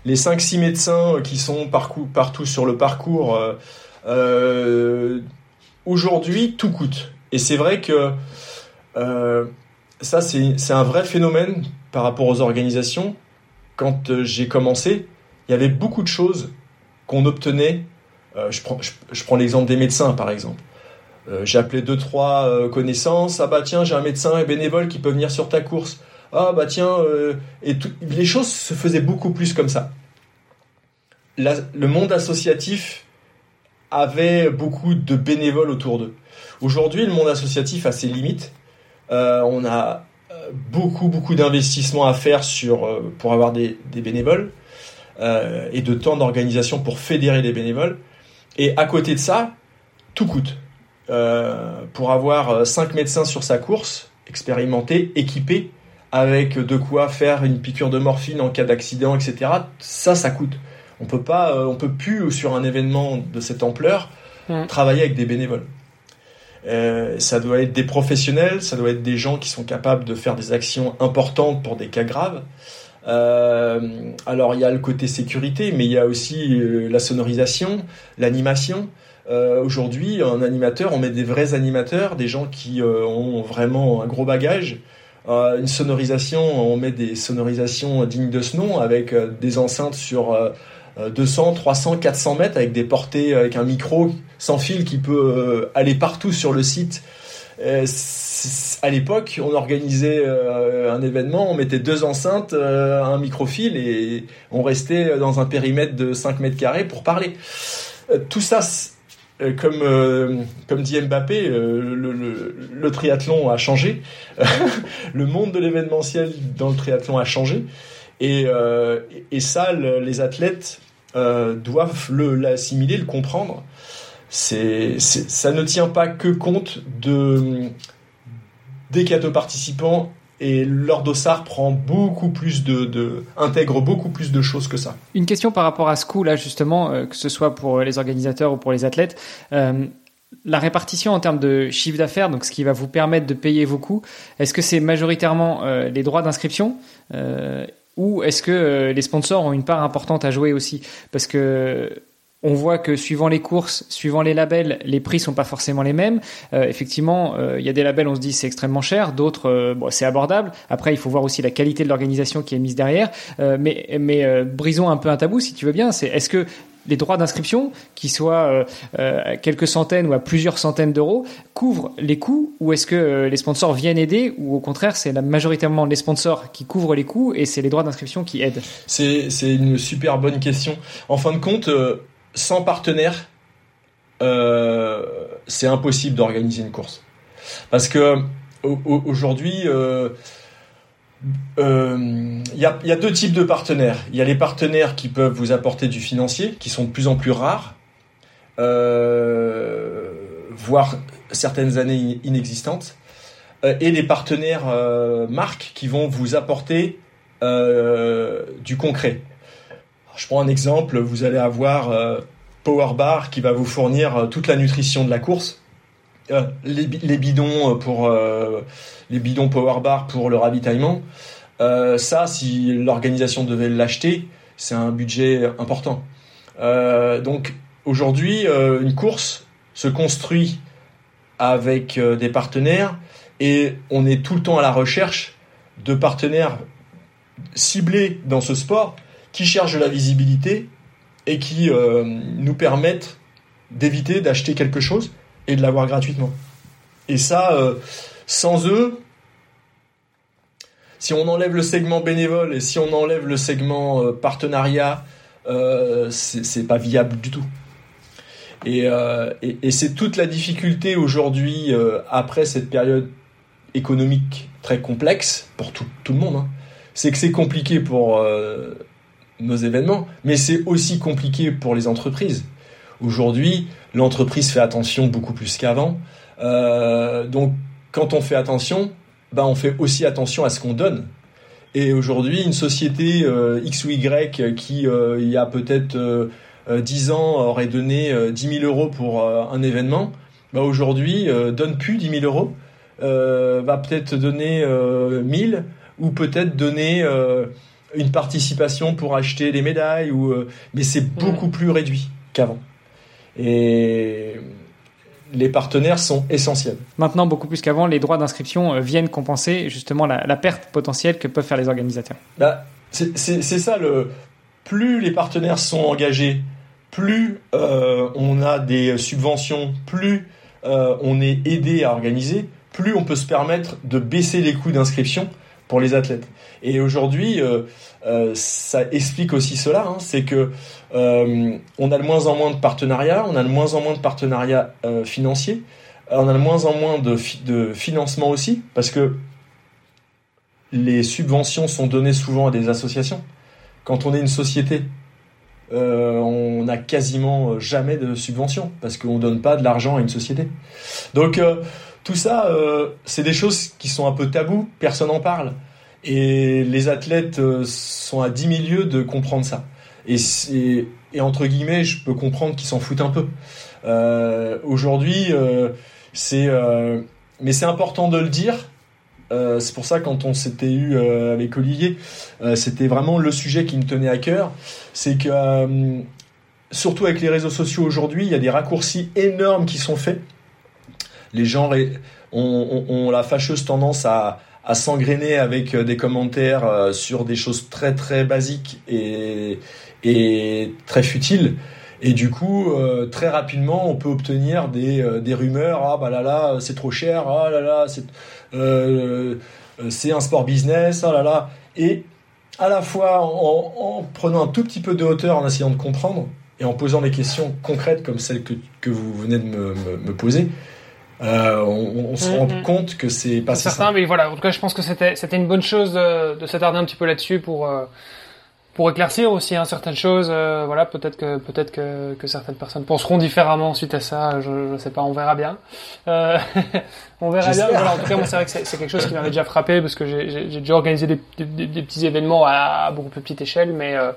les 5-6 médecins qui sont parcours, partout sur le parcours, aujourd'hui tout coûte. Et c'est vrai que ça, c'est un vrai phénomène par rapport aux organisations. Quand euh, j'ai commencé, il y avait beaucoup de choses qu'on obtenait. Euh, je prends, l'exemple des médecins, par exemple. Euh, j'ai appelé deux, trois euh, connaissances. Ah bah tiens, j'ai un médecin bénévole qui peut venir sur ta course. Ah bah tiens, euh, et les choses se faisaient beaucoup plus comme ça. Le monde associatif avait beaucoup de bénévoles autour d'eux. Aujourd'hui, le monde associatif a ses limites. Euh, on a beaucoup beaucoup d'investissements à faire sur euh, pour avoir des, des bénévoles euh, et de temps d'organisation pour fédérer les bénévoles. Et à côté de ça, tout coûte. Euh, pour avoir cinq médecins sur sa course, expérimentés, équipés, avec de quoi faire une piqûre de morphine en cas d'accident, etc. Ça, ça coûte. On peut pas, on peut plus sur un événement de cette ampleur travailler avec des bénévoles. Euh, ça doit être des professionnels, ça doit être des gens qui sont capables de faire des actions importantes pour des cas graves. Euh, alors il y a le côté sécurité, mais il y a aussi euh, la sonorisation, l'animation. Aujourd'hui, un animateur, on met des vrais animateurs, des gens qui ont vraiment un gros bagage. une sonorisation, on met des sonorisations dignes de ce nom, avec des enceintes sur 200, 300, 400 mètres avec des portées avec un micro sans fil qui peut euh, aller partout sur le site. Euh, à l'époque, on organisait euh, un événement, on mettait deux enceintes, un microfil et on restait dans un périmètre de 5 mètres carrés pour parler. tout ça, comme, comme dit Mbappé, le triathlon a changé. [LAUGHS] le monde de l'événementiel dans le triathlon a changé. Et, et ça, les athlètes doivent l'assimiler, le, le comprendre c'est, ça ne tient pas que compte de, des cadeaux participants et leur dossard prend beaucoup plus de, intègre beaucoup plus de choses que ça. Une question par rapport à ce coup là justement, euh, que ce soit pour les organisateurs ou pour les athlètes. Euh, la répartition en termes de chiffre d'affaires, donc ce qui va vous permettre de payer vos coûts, est-ce que c'est majoritairement euh, les droits d'inscription euh, ou est-ce que euh, les sponsors ont une part importante à jouer aussi? Parce que on voit que suivant les courses, suivant les labels, les prix sont pas forcément les mêmes. Euh, effectivement, il euh, y a des labels, on se dit c'est extrêmement cher, d'autres c'est abordable. Après, il faut voir aussi la qualité de l'organisation qui est mise derrière. Mais mais brisons un peu un tabou, si tu veux bien. C'est est-ce que les droits d'inscription, qui soient euh, quelques centaines ou à plusieurs centaines d'euros, couvrent les coûts ou est-ce que les sponsors viennent aider ou au contraire c'est majoritairement les sponsors qui couvrent les coûts et c'est les droits d'inscription qui aident C'est une super bonne question. En fin de compte, sans partenaire, c'est impossible d'organiser une course. Parce que aujourd'hui, il euh, y, a, deux types de partenaires. Il y a les partenaires qui peuvent vous apporter du financier, qui sont de plus en plus rares, euh, voire certaines années inexistantes, euh, et les partenaires marques qui vont vous apporter du concret. Je prends un exemple, vous allez avoir Power Bar qui va vous fournir toute la nutrition de la course, les, bidons pour les bidons Power Bar pour le ravitaillement. Euh, ça, si l'organisation devait l'acheter, c'est un budget important. Euh, donc aujourd'hui, euh, une course se construit avec des partenaires et on est tout le temps à la recherche de partenaires ciblés dans ce sport qui cherchent de la visibilité et qui nous permettent d'éviter d'acheter quelque chose et de l'avoir gratuitement. Et ça, sans eux, si on enlève le segment bénévole et si on enlève le segment euh, partenariat, euh, c'est pas viable du tout. Et, euh, c'est toute la difficulté aujourd'hui, après cette période économique très complexe pour tout, le monde, hein. c'est que c'est compliqué pour nos événements, mais c'est aussi compliqué pour les entreprises. Aujourd'hui, l'entreprise fait attention beaucoup plus qu'avant. donc, quand on fait attention, bah, on fait aussi attention à ce qu'on donne. Et aujourd'hui, une société euh, X ou Y qui, euh, il y a peut-être 10 euh, ans, aurait donné 10 000 euros pour un événement, bah, aujourd'hui, donne plus 10 000 euros, va peut-être donner 1000 ou peut-être donner une participation pour acheter des médailles, ou, mais c'est beaucoup plus réduit qu'avant. Et les partenaires sont essentiels. Maintenant, beaucoup plus qu'avant, les droits d'inscription euh, viennent compenser justement la, perte potentielle que peuvent faire les organisateurs. Bah, c'est ça, le, plus les partenaires sont engagés, plus euh, on a des subventions, plus euh, on est aidé à organiser, plus on peut se permettre de baisser les coûts d'inscription pour les athlètes. Et aujourd'hui, ça explique aussi cela, hein, c'est que euh, on a de moins en moins de partenariats, on a de moins en moins de partenariats euh, financiers, euh, on a de moins en moins de, de financement aussi, parce que les subventions sont données souvent à des associations. Quand on est une société, on n'a quasiment jamais de subventions, parce qu'on ne donne pas de l'argent à une société. Donc tout ça, c'est des choses qui sont un peu tabous, personne n'en parle. Et les athlètes sont à 10 milieux de comprendre ça. Et, entre guillemets, je peux comprendre qu'ils s'en foutent un peu. Euh, Aujourd'hui, euh, c'est, euh, mais c'est important de le dire. Euh, c'est pour ça quand on s'était eu euh, avec Olivier, c'était vraiment le sujet qui me tenait à cœur. C'est que surtout avec les réseaux sociaux aujourd'hui, il y a des raccourcis énormes qui sont faits. Les gens ont la fâcheuse tendance à, à s'engrainer avec des commentaires sur des choses très très basiques et, est très futile. Et du coup, euh, très rapidement, on peut obtenir des, euh, des rumeurs. Ah bah là là, c'est trop cher. Ah là là, c'est euh, un sport business. Ah là là. Et à la fois en, en, prenant un tout petit peu de hauteur, en essayant de comprendre et en posant des questions concrètes comme celles que, que vous venez de me, me, poser, on, on, se rend mm-hmm. compte que c'est pas certain. Mais voilà, en tout cas, je pense que c'était c'était une bonne chose de, de s'attarder un petit peu là-dessus pour pour éclaircir aussi hein, certaines choses. Euh, voilà, peut-être que peut-être que, que, certaines personnes penseront différemment suite à ça. Je, je sais pas, on verra bien. Euh, [LAUGHS] on verra bien. Voilà, en tout cas, moi, c'est vrai que c'est quelque chose qui m'avait déjà frappé parce que j'ai déjà organisé des, des, des, petits événements à, beaucoup plus petite échelle, mais euh,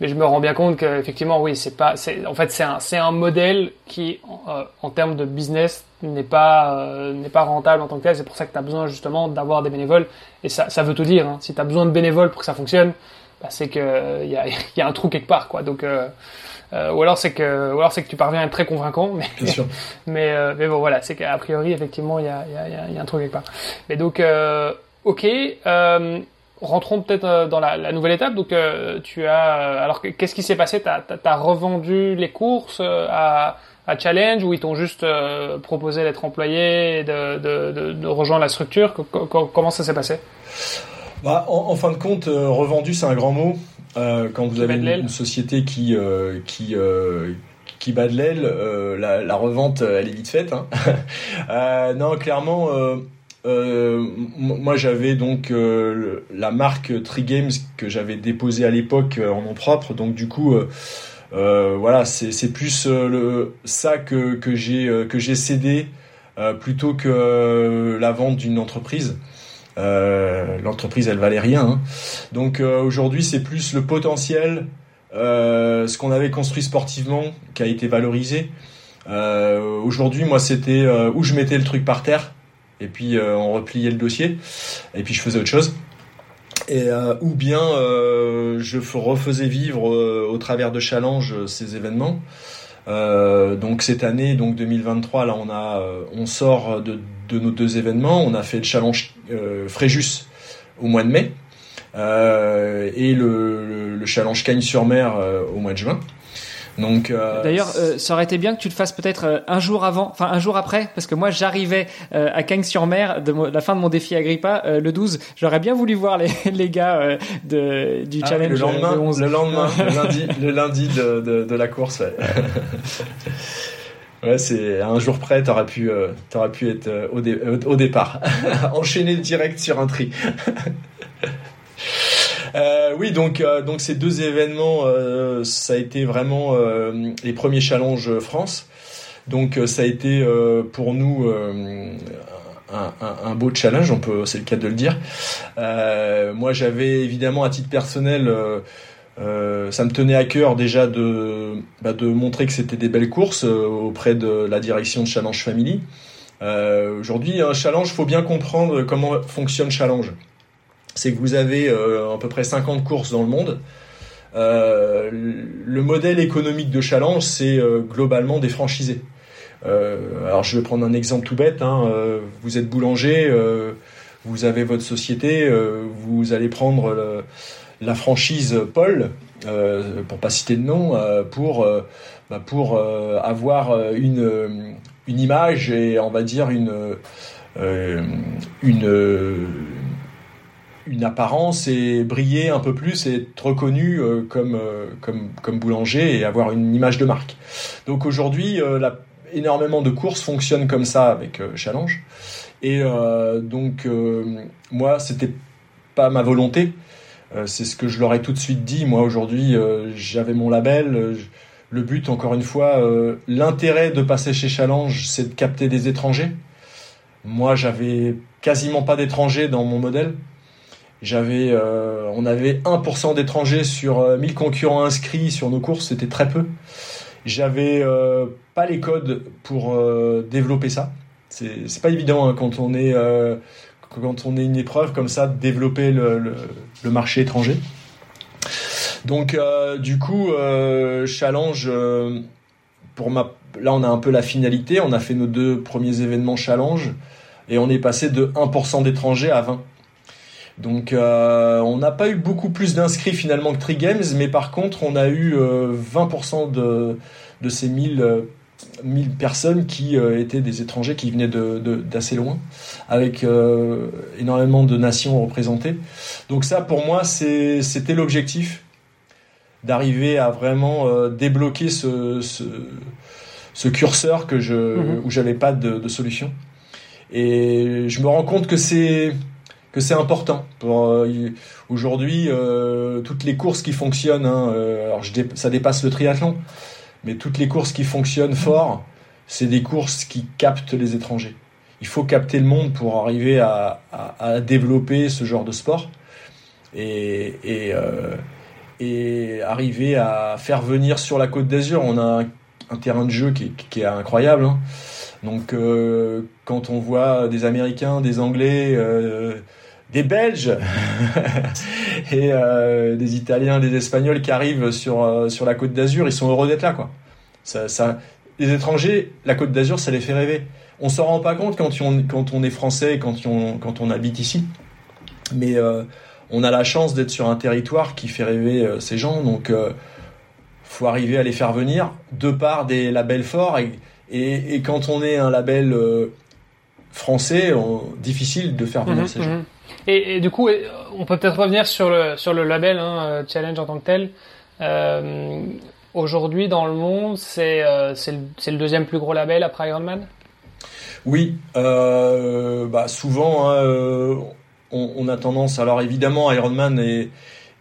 mais je me rends bien compte qu'effectivement, oui, c'est pas, c'est en fait c'est un c'est un modèle qui euh, en termes de business n'est pas n'est pas rentable en tant que tel. C'est pour ça que tu as besoin justement d'avoir des bénévoles et ça ça veut tout dire. Hein. Si tu as besoin de bénévoles pour que ça fonctionne bah, c'est que il y a, [LAUGHS] y a, un trou quelque part, quoi. Donc euh, euh, ou alors c'est que ou alors c'est que tu parviens à être très convaincant, mais Bien sûr. [LAUGHS] mais euh, mais bon voilà, c'est qu'a priori effectivement il y a, y, a, y a un trou quelque part. Mais donc ok, rentrons peut-être dans la, nouvelle étape. Donc, tu as. alors, qu'est-ce qui s'est passé? Tu as, revendu les courses à, à Challenge ou ils t'ont juste proposé d'être employé et de, de, de, rejoindre la structure? Comment ça s'est passé? Bah, en, fin de compte, revendu, c'est un grand mot. quand vous avez une, société qui, qui, qui bat de l'aile, euh, la, revente, euh, elle est vite faite. Hein. [LAUGHS] Euh, non, clairement, moi j'avais donc la marque Tree que j'avais déposée à l'époque en nom propre, donc du coup. voilà, c'est plus ça que, que j'ai cédé plutôt que la vente d'une entreprise. L'entreprise, elle valait rien. Hein. Donc aujourd'hui, c'est plus le potentiel euh, ce qu'on avait construit sportivement qui a été valorisé. Euh, aujourd'hui, moi, c'était euh, où je mettais le truc par terre et puis on repliait le dossier et puis je faisais autre chose. Et, ou bien je refaisais vivre au travers de Challenge ces événements. donc cette année, donc 2023, là on a, on sort de, nos deux événements. On a fait le challenge Fréjus au mois de mai. Euh, et le, le, challenge Cagnes-sur-Mer euh, au mois de juin. Donc euh, d'ailleurs, ça aurait été bien que tu le fasses peut-être un jour avant, enfin un jour après, parce que moi j'arrivais à Cagnes-sur-Mer de la fin de mon défi Agrippa le 12. J'aurais bien voulu voir les, [LAUGHS] les gars de, du ah, challenge le lendemain, le lendemain, le [LAUGHS] lundi, le lundi de, de, de la course. Ouais, ouais c'est un jour près, t'aurais pu, t'aurais pu être au, au départ, [LAUGHS] enchaîner direct sur un tri. Euh, oui, donc euh, donc ces deux événements, euh, ça a été vraiment les premiers challenges France. Donc ça a été pour nous un, beau challenge, on peut, c'est le cas de le dire. moi, j'avais évidemment à titre personnel, ça me tenait à cœur déjà de bah, montrer que c'était des belles courses auprès de la direction de Challenge Family. Aujourd'hui, un challenge, faut bien comprendre comment fonctionne Challenge c'est que vous avez euh, à peu près 50 courses dans le monde. Euh, le modèle économique de Challenge, c'est euh, globalement des franchisés. alors je vais prendre un exemple tout bête. Hein. vous êtes boulanger, vous avez votre société, vous allez prendre la franchise Paul, pour pas citer de nom, pour bah, pour avoir une une image et on va dire une une une apparence et briller un peu plus et être reconnu euh, comme, euh, comme, comme boulanger et avoir une image de marque. Donc aujourd'hui, euh, énormément de courses fonctionnent comme ça avec Challenge. Et donc moi, c'était pas ma volonté. c'est ce que je leur ai tout de suite dit. Moi aujourd'hui, j'avais mon label. le but, encore une fois, l'intérêt de passer chez Challenge, c'est de capter des étrangers. Moi, j'avais quasiment pas d'étrangers dans mon modèle. J'avais, euh, on avait 1% d'étrangers sur 1000 euh, concurrents inscrits sur nos courses, c'était très peu. J'avais euh, pas les codes pour développer ça. C'est, pas évident hein, quand on est une épreuve comme ça de développer le, le, marché étranger. Donc du coup, challenge pour ma là on a un peu la finalité. On a fait nos deux premiers événements challenge et on est passé de 1% d'étrangers à 20. Donc euh, on n'a pas eu beaucoup plus d'inscrits finalement que Tree Games, mais par contre on a eu 20% euh, de, ces 1000, 1000 euh, personnes qui étaient des étrangers qui venaient d'assez loin, avec énormément de nations représentées. Donc ça pour moi c'était l'objectif d'arriver à vraiment débloquer ce, ce, curseur que je, mm-hmm. où j'avais pas de, de solution. Et je me rends compte que c'est que c'est important. Euh, aujourd'hui, euh, toutes les courses qui fonctionnent, hein, euh, alors ça dépasse le triathlon, mais toutes les courses qui fonctionnent fort, c'est des courses qui captent les étrangers. Il faut capter le monde pour arriver à, développer ce genre de sport et, et, arriver à faire venir sur la côte d'Azur. On a un, terrain de jeu qui est, incroyable. Hein. Donc quand on voit des Américains, des Anglais, des Belges [LAUGHS] et euh, des Italiens, des Espagnols qui arrivent sur, euh, sur la côte d'Azur, ils sont heureux d'être là, quoi. Ça, ça, les étrangers, la côte d'Azur, ça les fait rêver. On s'en rend pas compte quand on, quand on est français, quand on, quand on habite ici. Mais euh, on a la chance d'être sur un territoire qui fait rêver ces gens. Donc, faut arriver à les faire venir de par des labels forts. Et, et, quand on est un label français, difficile de faire venir mhm, ces gens. Et, du coup, on peut peut-être revenir sur le, sur le label hein, Challenge en tant que tel. Euh, Aujourd'hui, dans le monde, c'est euh, le, deuxième plus gros label après Ironman Oui, euh, bah souvent, hein, euh, on, a tendance. Alors évidemment, Ironman est,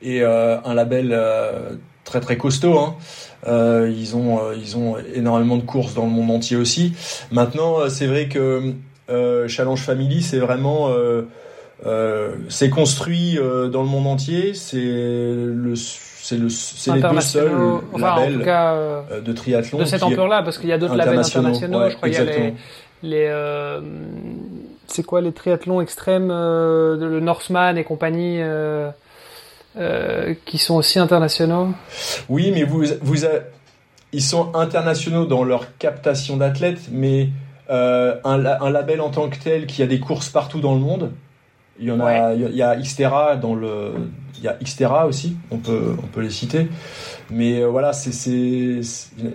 est euh, un label euh, très très costaud. Hein. ils, ont, ils ont énormément de courses dans le monde entier aussi. Maintenant, c'est vrai que Challenge Family, c'est vraiment. C'est construit dans le monde entier. C'est le c'est le, c'est les deux seuls labels euh, euh, de triathlon de cette ampleur-là, parce qu'il y a d'autres labels internationaux. je crois qu'il y a les, les euh, c'est quoi les triathlons extrêmes, le Norseman et compagnie. qui sont aussi internationaux? Oui, mais vous, vous ils sont internationaux dans leur captation d'athlètes, mais un, un, label en tant que tel qui a des courses partout dans le monde. Il y en a, il y a Xterra dans le il y a Xterra aussi, on peut, on peut les citer. Mais euh, voilà, c'est, il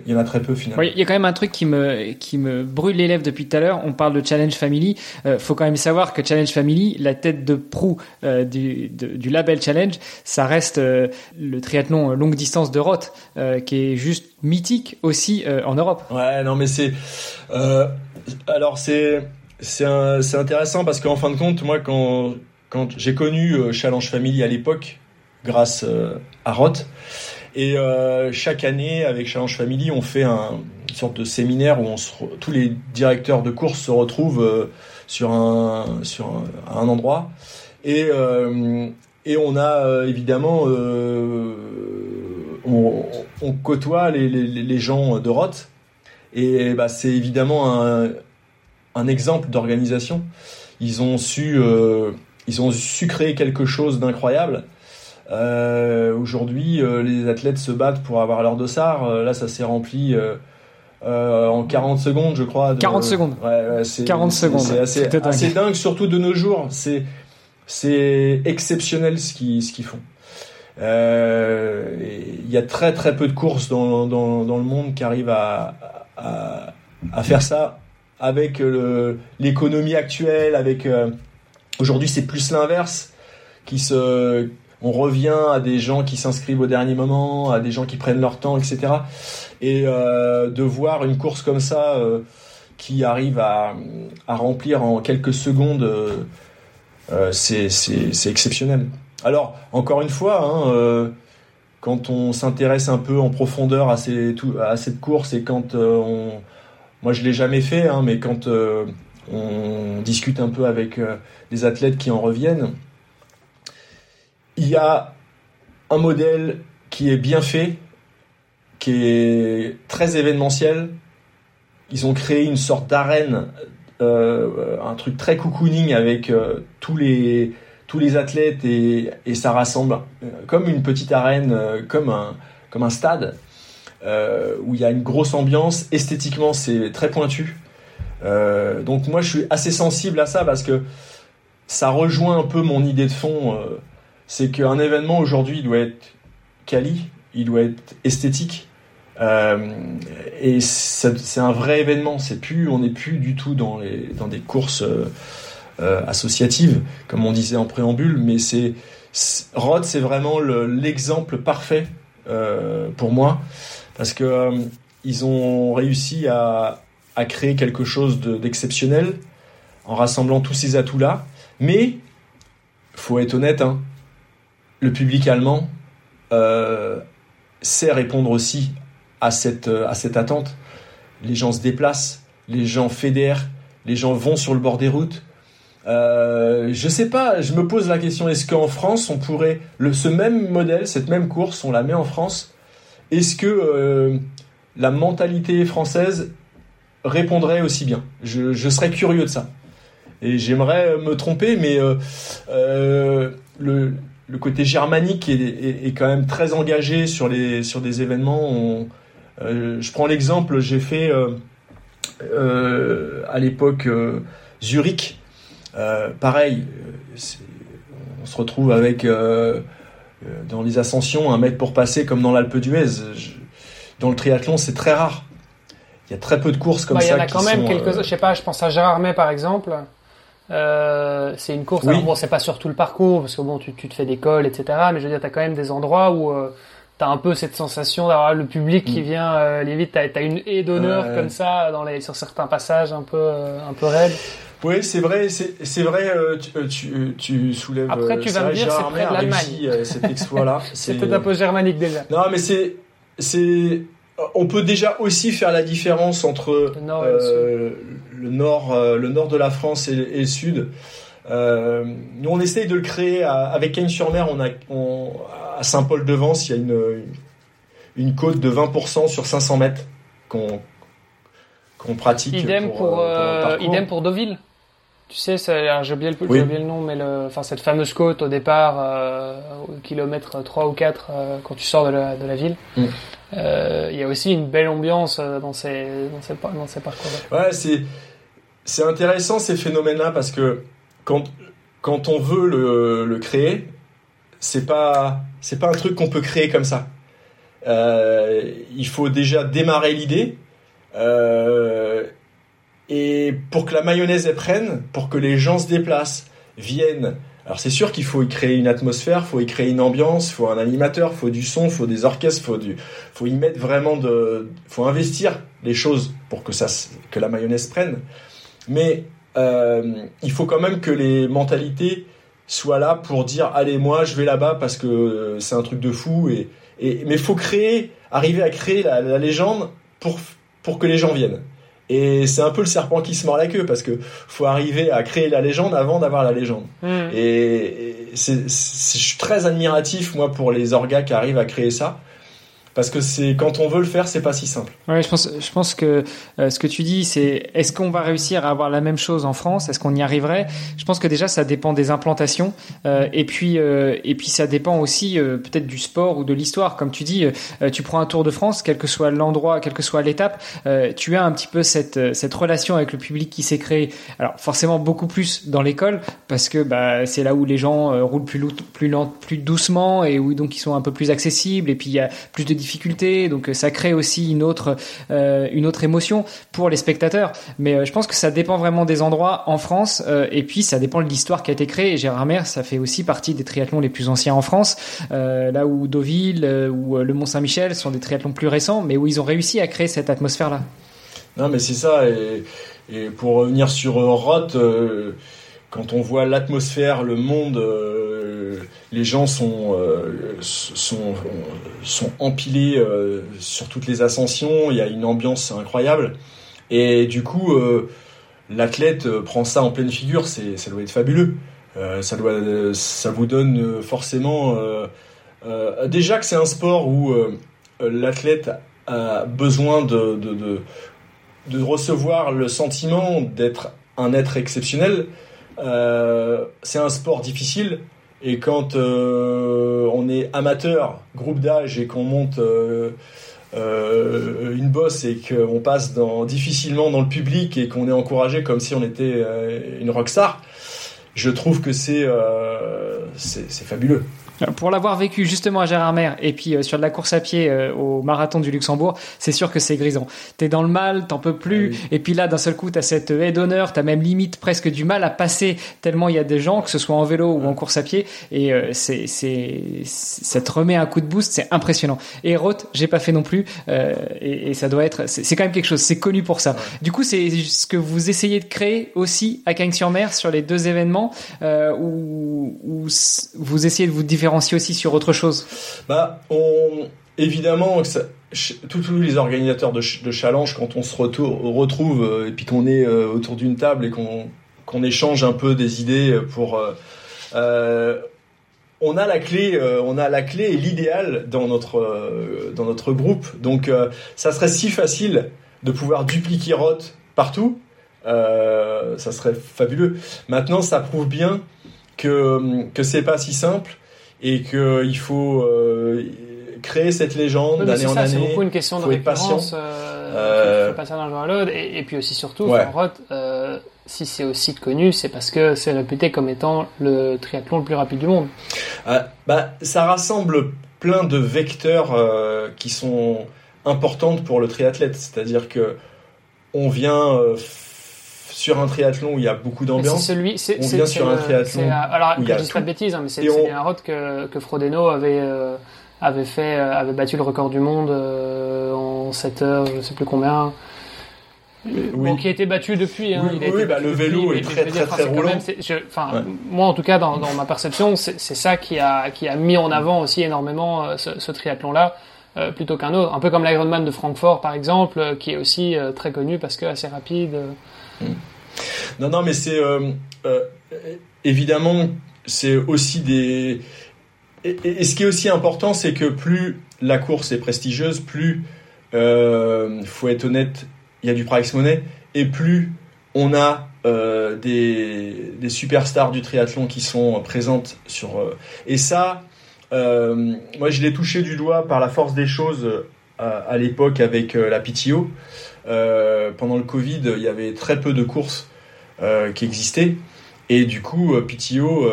y en a très peu finalement. Oui, il y a quand même un truc qui me, qui me brûle les lèvres depuis tout à l'heure. On parle de Challenge Family. Euh, faut quand même savoir que Challenge Family, la tête de proue euh, du, du label Challenge, ça reste euh, le triathlon longue distance de Roth, qui est juste mythique aussi en Europe. Ouais, non, mais c'est, alors c'est, c'est, intéressant parce qu'en fin de compte, moi, quand quand j'ai connu euh, Challenge Family à l'époque, grâce euh, à Roth. Et euh, chaque année, avec Challenge Family, on fait un, une sorte de séminaire où on tous les directeurs de course se retrouvent sur un sur un, endroit. Et et on a évidemment on, côtoie les, les, les, gens de Roth. Et bah, c'est évidemment un, un exemple d'organisation. Ils ont su ils ont su créer quelque chose d'incroyable. Euh, Aujourd'hui, euh, les athlètes se battent pour avoir leur dossard. Euh, là, ça s'est rempli euh, en 40 secondes, je crois. 40 secondes. Ouais, c'est 40 secondes. C'est assez, assez, dingue, surtout de nos jours. C'est c'est exceptionnel ce qu'ils ce qu'ils font. Il y a très très peu de courses dans, dans, dans le monde qui arrivent à, à, à faire ça avec l'économie actuelle, avec Aujourd'hui, c'est plus l'inverse qui se on revient à des gens qui s'inscrivent au dernier moment, à des gens qui prennent leur temps, etc. Et euh, de voir une course comme ça euh, qui arrive à, remplir en quelques secondes, euh, euh c'est exceptionnel. Alors, encore une fois, hein, euh, quand on s'intéresse un peu en profondeur à, à cette course et quand euh, on... Moi, je l'ai jamais fait, hein, mais quand on discute un peu avec euh, des athlètes qui en reviennent. Il y a un modèle qui est bien fait, qui est très événementiel. Ils ont créé une sorte d'arène, euh, un truc très cocooning avec euh, tous les tous les athlètes et, ça rassemble comme une petite arène, comme un comme un stade où il y a une grosse ambiance. Esthétiquement, c'est très pointu. Euh, donc moi je suis assez sensible à ça parce que ça rejoint un peu mon idée de fond. Euh, c'est qu'un événement aujourd'hui il doit être quali, il doit être esthétique. Euh, et c'est un vrai événement. C'est plus, on n'est plus du tout dans, dans des courses associatives, comme on disait en préambule. Mais c'est Rod, c'est vraiment l'exemple parfait pour moi parce que ils ont réussi à, créer quelque chose d'exceptionnel en rassemblant tous ces atouts-là. Mais, faut être honnête, hein, le public allemand euh, sait répondre aussi à cette, attente. Les gens se déplacent, les gens fédèrent, les gens vont sur le bord des routes. Euh, je sais pas, je me pose la question est-ce qu'en France on pourrait ce même modèle, cette même course, on la met en France Est-ce que euh, la mentalité française répondrait aussi bien? Je, serais curieux de ça. Et j'aimerais me tromper, mais euh, euh, le, côté germanique est, quand même très engagé sur, des événements. On, euh, je prends l'exemple, j'ai fait euh, euh, à l'époque Zurich. pareil, se retrouve avec dans les ascensions un mètre pour passer comme dans l'Alpe d'Huez. Dans le triathlon, c'est très rare. Il y a très peu de courses comme ça. Il y en a quand même quelques. Je sais pas, je pense à Gérard May par exemple. Euh, c'est une course. bon, c'est pas sur tout le parcours parce que bon, tu, tu te fais des cols, etc. Mais je veux dire, t'as quand même des endroits où euh, t'as un peu cette sensation d'avoir le public qui mm. vient. Euh, limite, t'as as une haie d'honneur comme ça dans les sur certains passages un peu euh, un peu raides. Oui, c'est vrai, c'est vrai. Tu, tu, tu, soulèves. Après, tu vas me dire, c'est près de l'Allemagne. cet exploit-là. [LAUGHS] c'est peut-être un peu germanique déjà. Non, mais c'est c'est on peut déjà aussi faire la différence entre le nord, euh, le, nord euh, le nord de la France et, le sud. Euh, nous, on essaye de le créer avec Cagnes-sur-Mer. On a à Saint-Paul-de-Vence, il y a une, une côte de 20% sur 500 mètres qu'on qu'on pratique. Idem pour, idem pour Deauville. Tu sais, j'ai oublié, le, le nom, mais le, enfin, cette fameuse côte au départ, au kilomètre 3 ou 4, quand tu sors de la, de la ville. Mm. Euh, il y a aussi une belle ambiance euh, dans ces, dans ces, dans ces parcours-là. Ouais, c'est, c'est intéressant ces phénomènes-là parce que quand, quand on veut le, le créer, c'est pas, c'est pas un truc qu'on peut créer comme ça. Euh, il faut déjà démarrer l'idée. Euh, et pour que la mayonnaise elle prenne, pour que les gens se déplacent, viennent, alors c'est sûr qu'il faut y créer une atmosphère, faut y créer une ambiance, faut un animateur, faut du son, faut des orchestres, faut faut y mettre vraiment de, faut investir les choses pour que ça, que la mayonnaise prenne. Mais euh, il faut quand même que les mentalités soient là pour dire allez moi je vais là-bas parce que c'est un truc de fou et, et mais faut créer, arriver à créer la, la légende pour pour que les gens viennent. Et c'est un peu le serpent qui se mord la queue parce que faut arriver à créer la légende avant d'avoir la légende. Hmm. Et, c'est, je suis très admiratif moi pour les orgas qui arrivent à créer ça parce que c'est quand on veut le faire, c'est pas si simple. Ouais, je pense, je pense que euh, ce que tu dis, c'est est-ce qu'on va réussir à avoir la même chose en France? Est-ce qu'on y arriverait? Je pense que déjà, ça dépend des implantations, euh, et puis euh, et puis ça dépend aussi peut-être du sport ou de l'histoire. Comme tu dis, tu prends un Tour de France, quel que soit l'endroit, quelle que soit l'étape, tu as un petit peu cette cette relation avec le public qui s'est créée. Alors forcément beaucoup plus dans l'école parce que bah c'est là où les gens roulent plus plus plus doucement et où donc ils sont un peu plus accessibles et puis il y a plus de difficultés, donc euh, ça crée aussi une autre euh, une autre émotion pour les spectateurs. Mais euh, je pense que ça dépend vraiment des endroits en France, et puis ça dépend de l'histoire qui a été créée. Gérard Mer, ça fait aussi partie des triathlons les plus anciens en France, là où Deauville ou le Mont Saint-Michel sont des triathlons plus récents, mais où ils ont réussi à créer cette atmosphère-là. Non, mais c'est ça. Et, et, pour revenir sur Roth, quand on voit l'atmosphère, le monde les gens sont, euh, sont, sont empilés euh, sur toutes les ascensions, il y a une ambiance incroyable. Et du coup, euh, l'athlète prend ça en pleine figure, c'est, ça doit être fabuleux. ça, doit, ça vous donne forcément... déjà que c'est un sport où l'athlète a besoin de, de, de, de, recevoir le sentiment d'être un être exceptionnel. c'est un sport difficile et quand euh, on est amateur, groupe d'âge, et qu'on monte euh, euh, une bosse et qu'on passe difficilement dans le public et qu'on est encouragé comme si on était une rockstar, je trouve que c'est fabuleux. Pour l'avoir vécu justement à Gérardmer et puis euh, sur de la course à pied euh, au marathon du Luxembourg, c'est sûr que c'est grisant. T'es dans le mal, t'en peux plus, ah et puis là d'un seul coup t'as cette haie d'honneur, t'as même limite presque du mal à passer tellement il y a des gens, que ce soit en vélo ou en course à pied, et euh, c'est c'est ça te remet un coup de boost, c'est impressionnant. Et Roth, j'ai pas fait non plus, et, et, ça doit être, c'est quand même quelque chose, c'est connu pour ça. Du coup, c'est ce que vous essayez de créer aussi à Cagnes-sur-Mer sur les deux événements, où, où vous essayez de vous différencier aussi sur autre chose Bah, on, évidemment, tous les organisateurs de, challenge, quand on se retrouve euh, et puis qu'on est euh, autour d'une table et qu'on échange un peu des idées pour euh, on a la clé, on a la clé et l'idéal dans notre dans notre groupe. Donc ça serait si facile de pouvoir dupliquer Roth partout, ça serait fabuleux. Maintenant, ça prouve bien que que c'est pas si simple et qu'il faut euh, créer cette légende d'année en année. C'est beaucoup une question de récurrence. Euh, euh... passer d'un jour à l'autre, et, et, puis aussi surtout, ouais. Roth, euh, si c'est aussi connu, c'est parce que c'est réputé comme étant le triathlon le plus rapide du monde. Euh, bah, ça rassemble plein de vecteurs qui sont importantes pour le triathlète. C'est-à-dire que on vient sur un triathlon où il y a beaucoup d'ambiance. C'est celui, c'est, on vient sur un triathlon. alors, où il y a je dis pas de bêtises, hein, mais c'est, on- un road que, que Frodeno avait, euh, avait fait, euh, avait battu le record du monde euh, en 7 heures, je sais plus combien. Bon, qui a été battu depuis. Hein, Oui, il a oui, été bah, battu le vélo depuis, est très, très, très roulant. même- c'est- je- Enfin, Ouais. moi en tout cas, dans, dans ma perception, c'est, ça qui a, qui a mis en avant aussi énormément euh, ce, ce triathlon-là. euh, plutôt qu'un autre, un peu comme l'Ironman de Francfort par exemple, euh, qui est aussi très connu parce que assez rapide. Non, non, mais c'est euh, euh, évidemment, c'est aussi des. Et, ce qui est aussi important, c'est que plus la course est prestigieuse, plus euh, faut être honnête, il y a du price money, et plus on a euh, des, des superstars du triathlon qui sont présentes sur. et ça, moi, je l'ai touché du doigt par la force des choses à, à l'époque avec la PTO. Euh, pendant le Covid, il y avait très peu de courses euh, qui existaient. Et du coup, euh, PTO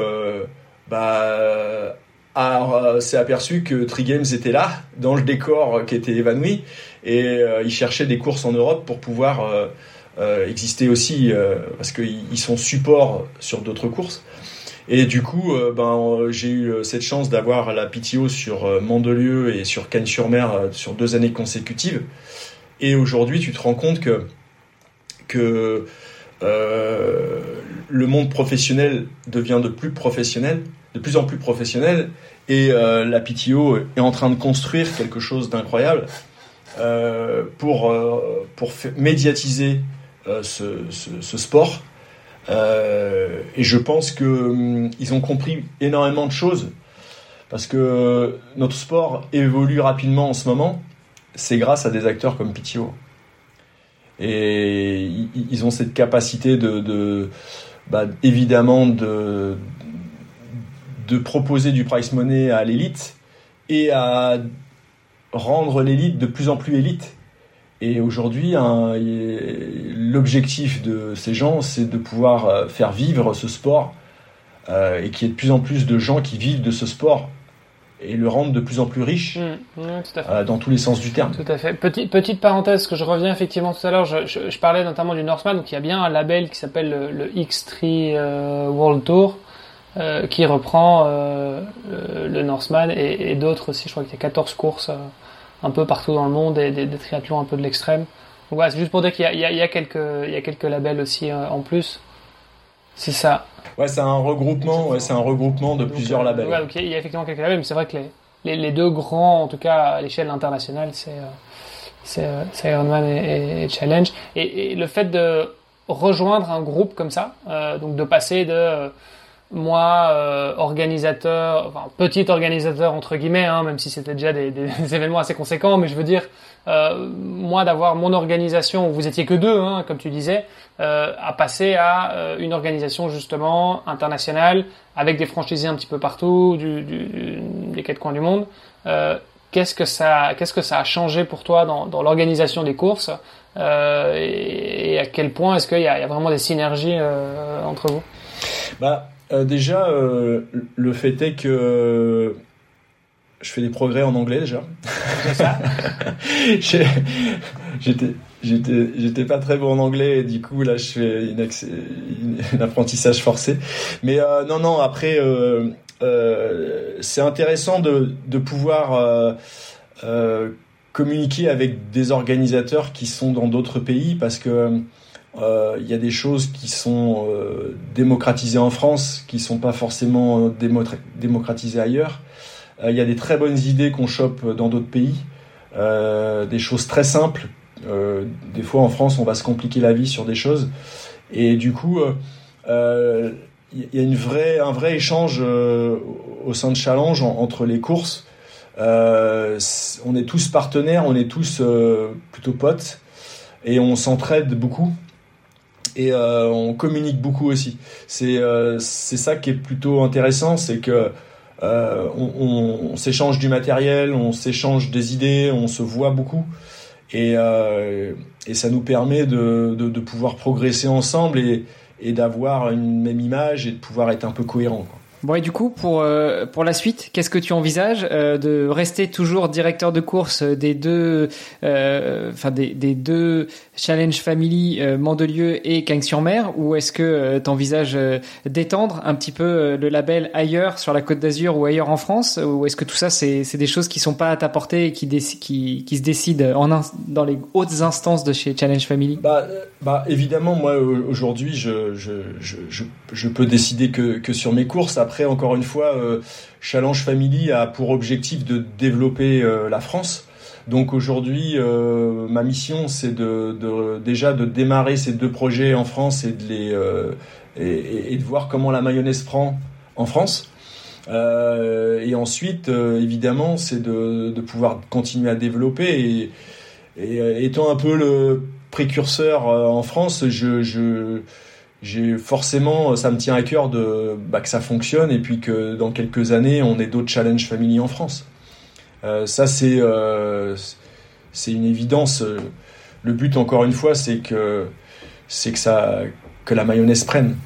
bah, s'est aperçu que Trigames était là, dans le décor qui était évanoui. Et ils cherchaient des courses en Europe pour pouvoir exister aussi, parce qu'ils ils sont support sur d'autres courses. Et du coup, ben, j'ai eu cette chance d'avoir la PTO sur Mandelieu et sur Cannes-sur-Mer sur deux années consécutives. Et aujourd'hui, tu te rends compte que, euh, le monde professionnel devient de plus professionnel, de plus en plus professionnel, et euh, la PTO est en train de construire quelque chose d'incroyable euh, pour, médiatiser ce, sport. Et je pense que hum, ont compris énormément de choses parce que notre sport évolue rapidement en ce moment. C'est grâce à des acteurs comme PTO. Et ils- ont cette capacité de, bah, évidemment de, proposer du price money à l'élite et à rendre l'élite de plus en plus élite. Et aujourd'hui, l'objectif de ces gens, c'est de pouvoir euh, faire vivre ce sport euh, et qu'il y ait de plus en plus de gens qui vivent de ce sport et le rendre de plus en plus riche Mm, ouais, tout à fait. euh, dans tous les sens du terme. Tout à fait. Petit, petite parenthèse, que je reviens effectivement tout à l'heure, je, je, je parlais notamment du Northman, donc il y a bien un label qui s'appelle le, le X3 euh, World Tour, euh, qui reprend le, Northman et, et d'autres aussi, je crois qu'il y a 14 courses un peu partout dans le monde, et des, des triathlons un peu de l'extrême. Donc voilà, c'est juste pour dire qu'il y y, a, il y, a quelques, il y a quelques labels aussi en plus. C'est ça. Ouais, c'est un regroupement, ouais, c'est un regroupement de Donc, plusieurs euh, labels. ouais, il y a- effectivement quelques labels, mais c'est vrai que les, les, les deux grands, en tout cas à l'échelle internationale, c'est euh, euh, Ironman et, Challenge. Et, et le fait de rejoindre un groupe comme ça, euh, donc de passer de euh, moi euh, organisateur, enfin petit organisateur entre guillemets, hein, même si c'était déjà des, des [LAUGHS] événements assez conséquents, mais je veux dire euh, moi d'avoir mon organisation où vous étiez que deux, hein, comme tu disais, euh, à passer à euh, une organisation justement internationale avec des franchisés un petit peu partout, du, du, du- des quatre coins du monde. Euh, qu'est-ce que ça, qu'est-ce que ça a changé pour toi dans, dans l'organisation des courses et, et à quel point est-ce qu'il y y a vraiment des synergies entre vous? Bah, déjà, le fait est que je fais des progrès en anglais déjà. C'est ça? [LAUGHS] J'étais, j'étais, j'étais pas très bon en anglais du coup là je fais une un apprentissage forcé. Mais euh, non, non, après euh, euh, c'est intéressant de, de pouvoir communiquer avec des organisateurs qui sont dans d'autres pays parce que il y a des choses qui sont démocratisées en France qui sont pas forcément démo- démocratisées ailleurs. Il y a des très bonnes idées qu'on chope dans d'autres pays, des choses très simples. Euh, des fois en France, on va se compliquer la vie sur des choses, et du coup, euh, euh, il y a une vraie, un vrai échange euh, au sein de Challenge en- entre les courses. Euh, on est tous partenaires, on est tous euh, plutôt potes, et on s'entraide beaucoup et euh, on communique beaucoup aussi. C'est euh, c'est ça qui est plutôt intéressant, c'est que euh, on, on- on s'échange du matériel, on s'échange des idées, on se voit beaucoup et, euh, et ça nous permet de, de, de pouvoir progresser ensemble et, et d'avoir une même image et de pouvoir être un peu cohérent. Bon et du coup pour euh, pour la suite, qu'est-ce que tu envisages euh, de rester toujours directeur de course des deux euh, enfin des, des deux Challenge Family Mandelieu et Cagnes-sur-Mer ou est-ce que tu envisages d'étendre un petit peu le label ailleurs sur la Côte d'Azur ou ailleurs en France ou est-ce que tout ça c'est c'est des choses qui sont pas à ta portée et qui qui qui se décident en dans les hautes instances de chez Challenge Family? Bah bah évidemment moi aujourd'hui je je, je je je peux décider que que sur mes courses après, encore une fois, euh, Challenge Family a pour objectif de développer euh, la France. Donc aujourd'hui, euh, ma mission, c'est de, déjà de démarrer ces deux projets en France et de les et, de voir comment la mayonnaise prend en France. et ensuite, évidemment, c'est de, pouvoir continuer à développer. Et, étant un peu le précurseur en France, je, je j'ai forcément, ça me tient à cœur de bah, que ça fonctionne et puis que dans quelques années, on ait d'autres challenges familiers en France. Euh, ça, c'est euh, c'est une évidence. Le but, encore une fois, c'est que c'est que ça que la mayonnaise prenne.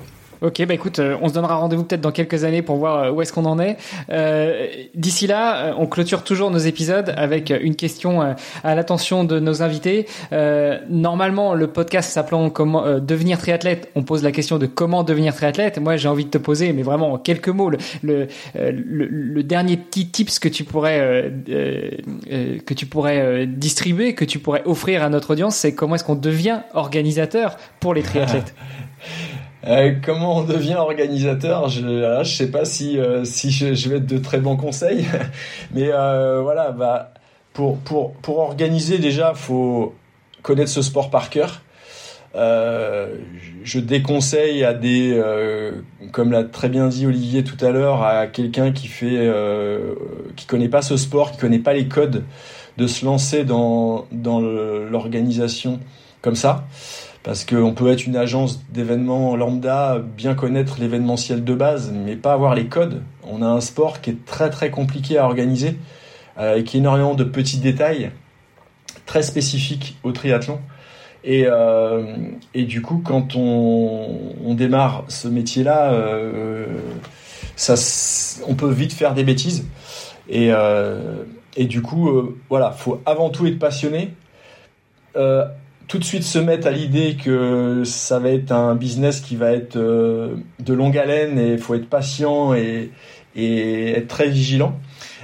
Ok, bah écoute, euh, on se donnera rendez-vous peut-être dans quelques années pour voir euh, où est-ce qu'on en est. Euh, D'ici là, euh, on clôture toujours nos épisodes avec une question à l'attention de nos invités. Euh, normalement, le podcast s'appelant comment devenir triathlète, on pose la question de comment devenir triathlète. Moi, j'ai envie de te poser, mais vraiment en quelques mots, le, le, le, dernier petit tips que tu pourrais que tu pourrais distribuer, que tu pourrais offrir à notre audience, c'est comment est-ce qu'on devient organisateur pour les triathlètes. [LAUGHS] Euh, comment on devient organisateur Je ne sais pas si euh, je, vais être de très bons conseils, [LAUGHS] mais euh, voilà, bah pour organiser déjà, faut connaître ce sport par cœur. Je déconseille à des, comme l'a très bien dit Olivier tout à l'heure, à quelqu'un qui fait, qui connaît pas ce sport, qui connaît pas les codes, de se lancer dans l'organisation comme ça parce qu'on peut être une agence d'événements lambda, bien connaître l'événementiel de base, mais pas avoir les codes. On a un sport qui est très très compliqué à organiser, euh, avec énormément de petits détails, très spécifiques au triathlon. Et, euh, et du coup, quand on, démarre ce métier-là, euh, on peut vite faire des bêtises. Et, euh, et du coup, euh, voilà, faut avant tout être passionné. Tout de suite se mettre à l'idée que ça va être un business qui va être euh, de longue haleine et il faut être patient et, et, être très vigilant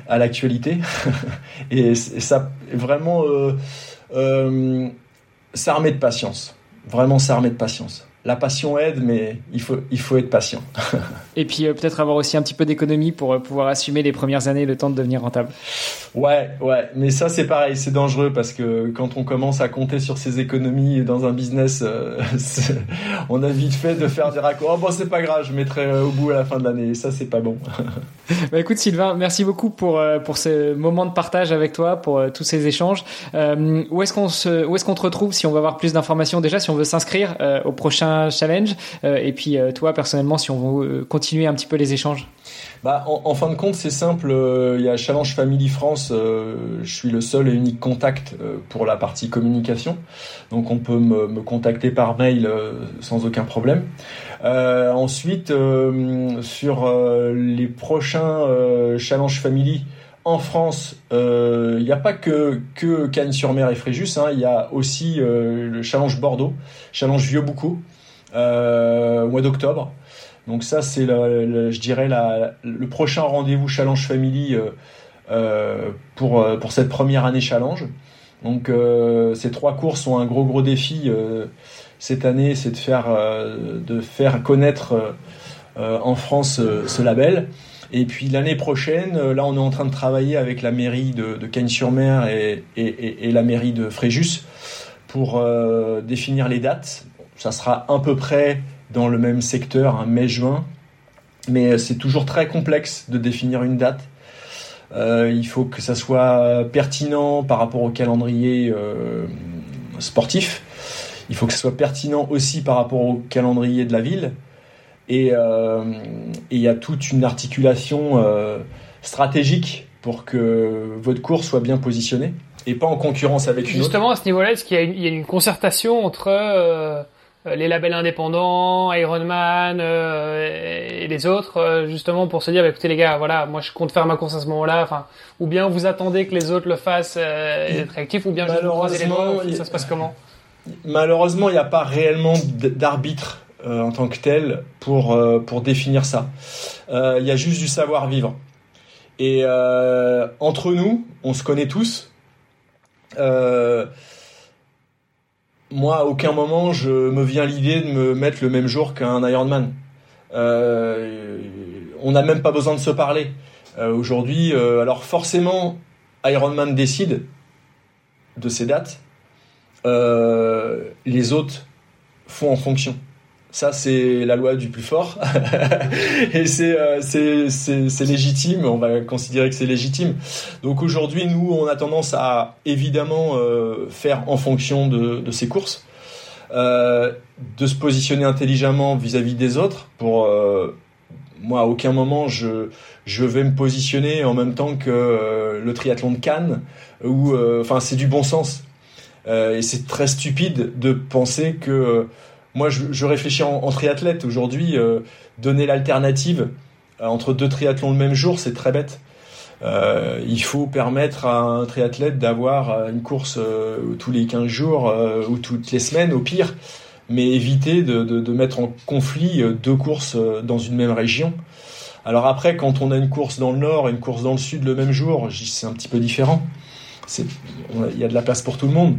à l'actualité. [LAUGHS] et, ça, vraiment, euh, euh, s'armer de patience. Vraiment s'armer de patience la passion aide, mais il faut, il faut être patient. [LAUGHS] Et puis euh, peut-être avoir aussi un petit peu d'économie pour euh, pouvoir assumer les premières années, le temps de devenir rentable. Ouais, ouais, mais ça c'est pareil, c'est dangereux parce que quand on commence à compter sur ses économies dans un business, euh, [LAUGHS] on a vite fait de faire des raccords. Oh, bon, c'est pas grave, je mettrai au bout à la fin de l'année. Ça c'est pas bon. [LAUGHS] bah écoute Sylvain, merci beaucoup pour pour ce moment de partage avec toi, pour tous ces échanges. où est-ce qu'on se, où est-ce qu'on te retrouve si on veut avoir plus d'informations déjà, si on veut s'inscrire au prochain challenge? Et puis toi, personnellement, si on veut euh, un petit peu les échanges bah, en, fin de compte, c'est simple. Il y a Challenge Family France. je suis le seul et unique contact pour la partie communication. Donc, on peut me, contacter par mail sans aucun problème. ensuite, sur les prochains Challenge Family en France, il n'y a pas que Cannes-sur-Mer et Fréjus. Hein. Il y a aussi le Challenge Bordeaux, Challenge Vieux-Boucau euh, au mois d'octobre. Donc ça, c'est, je dirais, le prochain rendez-vous Challenge Family euh, euh, pour, euh, pour cette première année Challenge. Donc ces trois courses ont un gros gros défi cette année, c'est de faire, de faire connaître en France ce label. Et puis l'année prochaine, là on est en train de travailler avec la mairie de, de Cagnes-sur-Mer et, et, la mairie de Fréjus pour définir les dates ça sera à peu près dans le même secteur, un mai-juin. Mais c'est toujours très complexe de définir une date. Euh, il faut que ça soit pertinent par rapport au calendrier euh, sportif. Il faut que ça soit pertinent aussi par rapport au calendrier de la ville. Et euh, il y a toute une articulation stratégique pour que votre course soit bien positionnée et pas en concurrence avec une Justement, autre. à ce niveau-là, est-ce qu'il y, a une concertation entre les labels indépendants, Ironman et les autres, justement pour se dire, bah, écoutez les gars, voilà, moi je compte faire ma course à ce moment-là, enfin, ou bien vous attendez que les autres le fassent et être actifs, ou bien malheureusement, les ça se passe comment Malheureusement, il n'y a pas réellement d'arbitre en tant que tel pour, pour définir ça. Il y a juste du savoir-vivre. Et entre nous, on se connaît tous. Euh, moi, à aucun moment, je me viens l'idée de me mettre le même jour qu'un Ironman. Euh, on n'a même pas besoin de se parler. Euh, aujourd'hui, euh, alors forcément, Ironman décide de ces dates. les autres font en fonction. Ça, c'est la loi du plus fort. [LAUGHS] et euh, c'est, légitime, on va considérer que c'est légitime. Donc aujourd'hui, nous, on a tendance à évidemment euh, faire en fonction de, de ces courses, euh, de se positionner intelligemment vis-à-vis des autres. Pour moi, à aucun moment, je, je vais me positionner en même temps que le triathlon de Cannes, enfin, c'est du bon sens. et c'est très stupide de penser que moi, je, réfléchis en, triathlète. Aujourd'hui, euh, donner l'alternative euh, entre deux triathlons le même jour, c'est très bête. Euh, il faut permettre à un triathlète d'avoir une course tous les 15 jours ou toutes les semaines au pire, mais éviter de, de, mettre en conflit deux courses dans une même région. Alors après, quand on a une course dans le nord et une course dans le sud le même jour, c'est un petit peu différent il y a de la place pour tout le monde.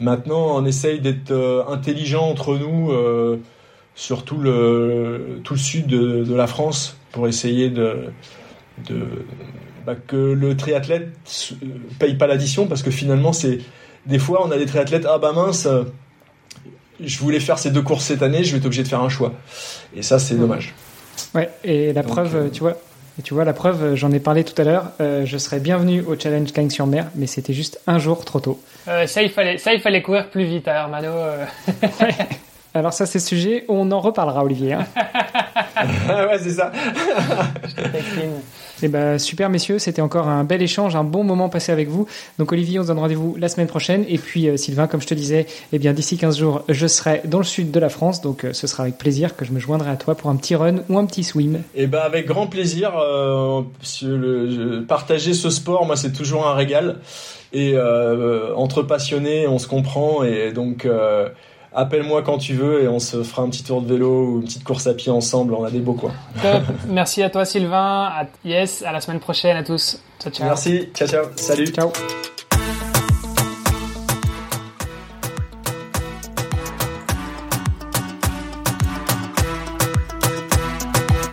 Maintenant, on essaye d'être euh, intelligent entre nous euh, sur tout le, tout le sud de, la France pour essayer de, de bah, que le triathlète paye pas l'addition parce que finalement, c'est des fois, on a des triathlètes, ah bah mince, je voulais faire ces deux courses cette année, je vais être obligé de faire un choix. Et ça, c'est dommage. Ouais, et la preuve, euh, tu vois, et tu vois, la preuve, euh, j'en ai parlé tout à l'heure, euh, je serais bienvenu au Challenge Cagnes-sur-Mer, mais c'était juste un jour trop tôt. Euh, ça, il fallait, ça, il fallait courir plus vite, hein, Hermano. Alors ça, c'est le sujet, on en reparlera, Olivier. Hein. [LAUGHS] ouais, c'est ça. Eh ben, super, messieurs, c'était encore un bel échange, un bon moment passé avec vous. Donc Olivier, on se donne rendez-vous la semaine prochaine. Et puis Sylvain, comme je te disais, eh bien d'ici 15 jours, je serai dans le sud de la France. Donc ce sera avec plaisir que je me joindrai à toi pour un petit run ou un petit swim. Eh ben avec grand plaisir. le, partager ce sport, moi, c'est toujours un régal. Et entre passionnés, on se comprend. Et donc appelle-moi quand tu veux et on se fera un petit tour de vélo ou une petite course à pied ensemble. On a des beaux coins. Merci à toi Sylvain. À, yes, à la semaine prochaine à tous. Ciao, ciao. Merci. Ciao, ciao. Salut. Ciao.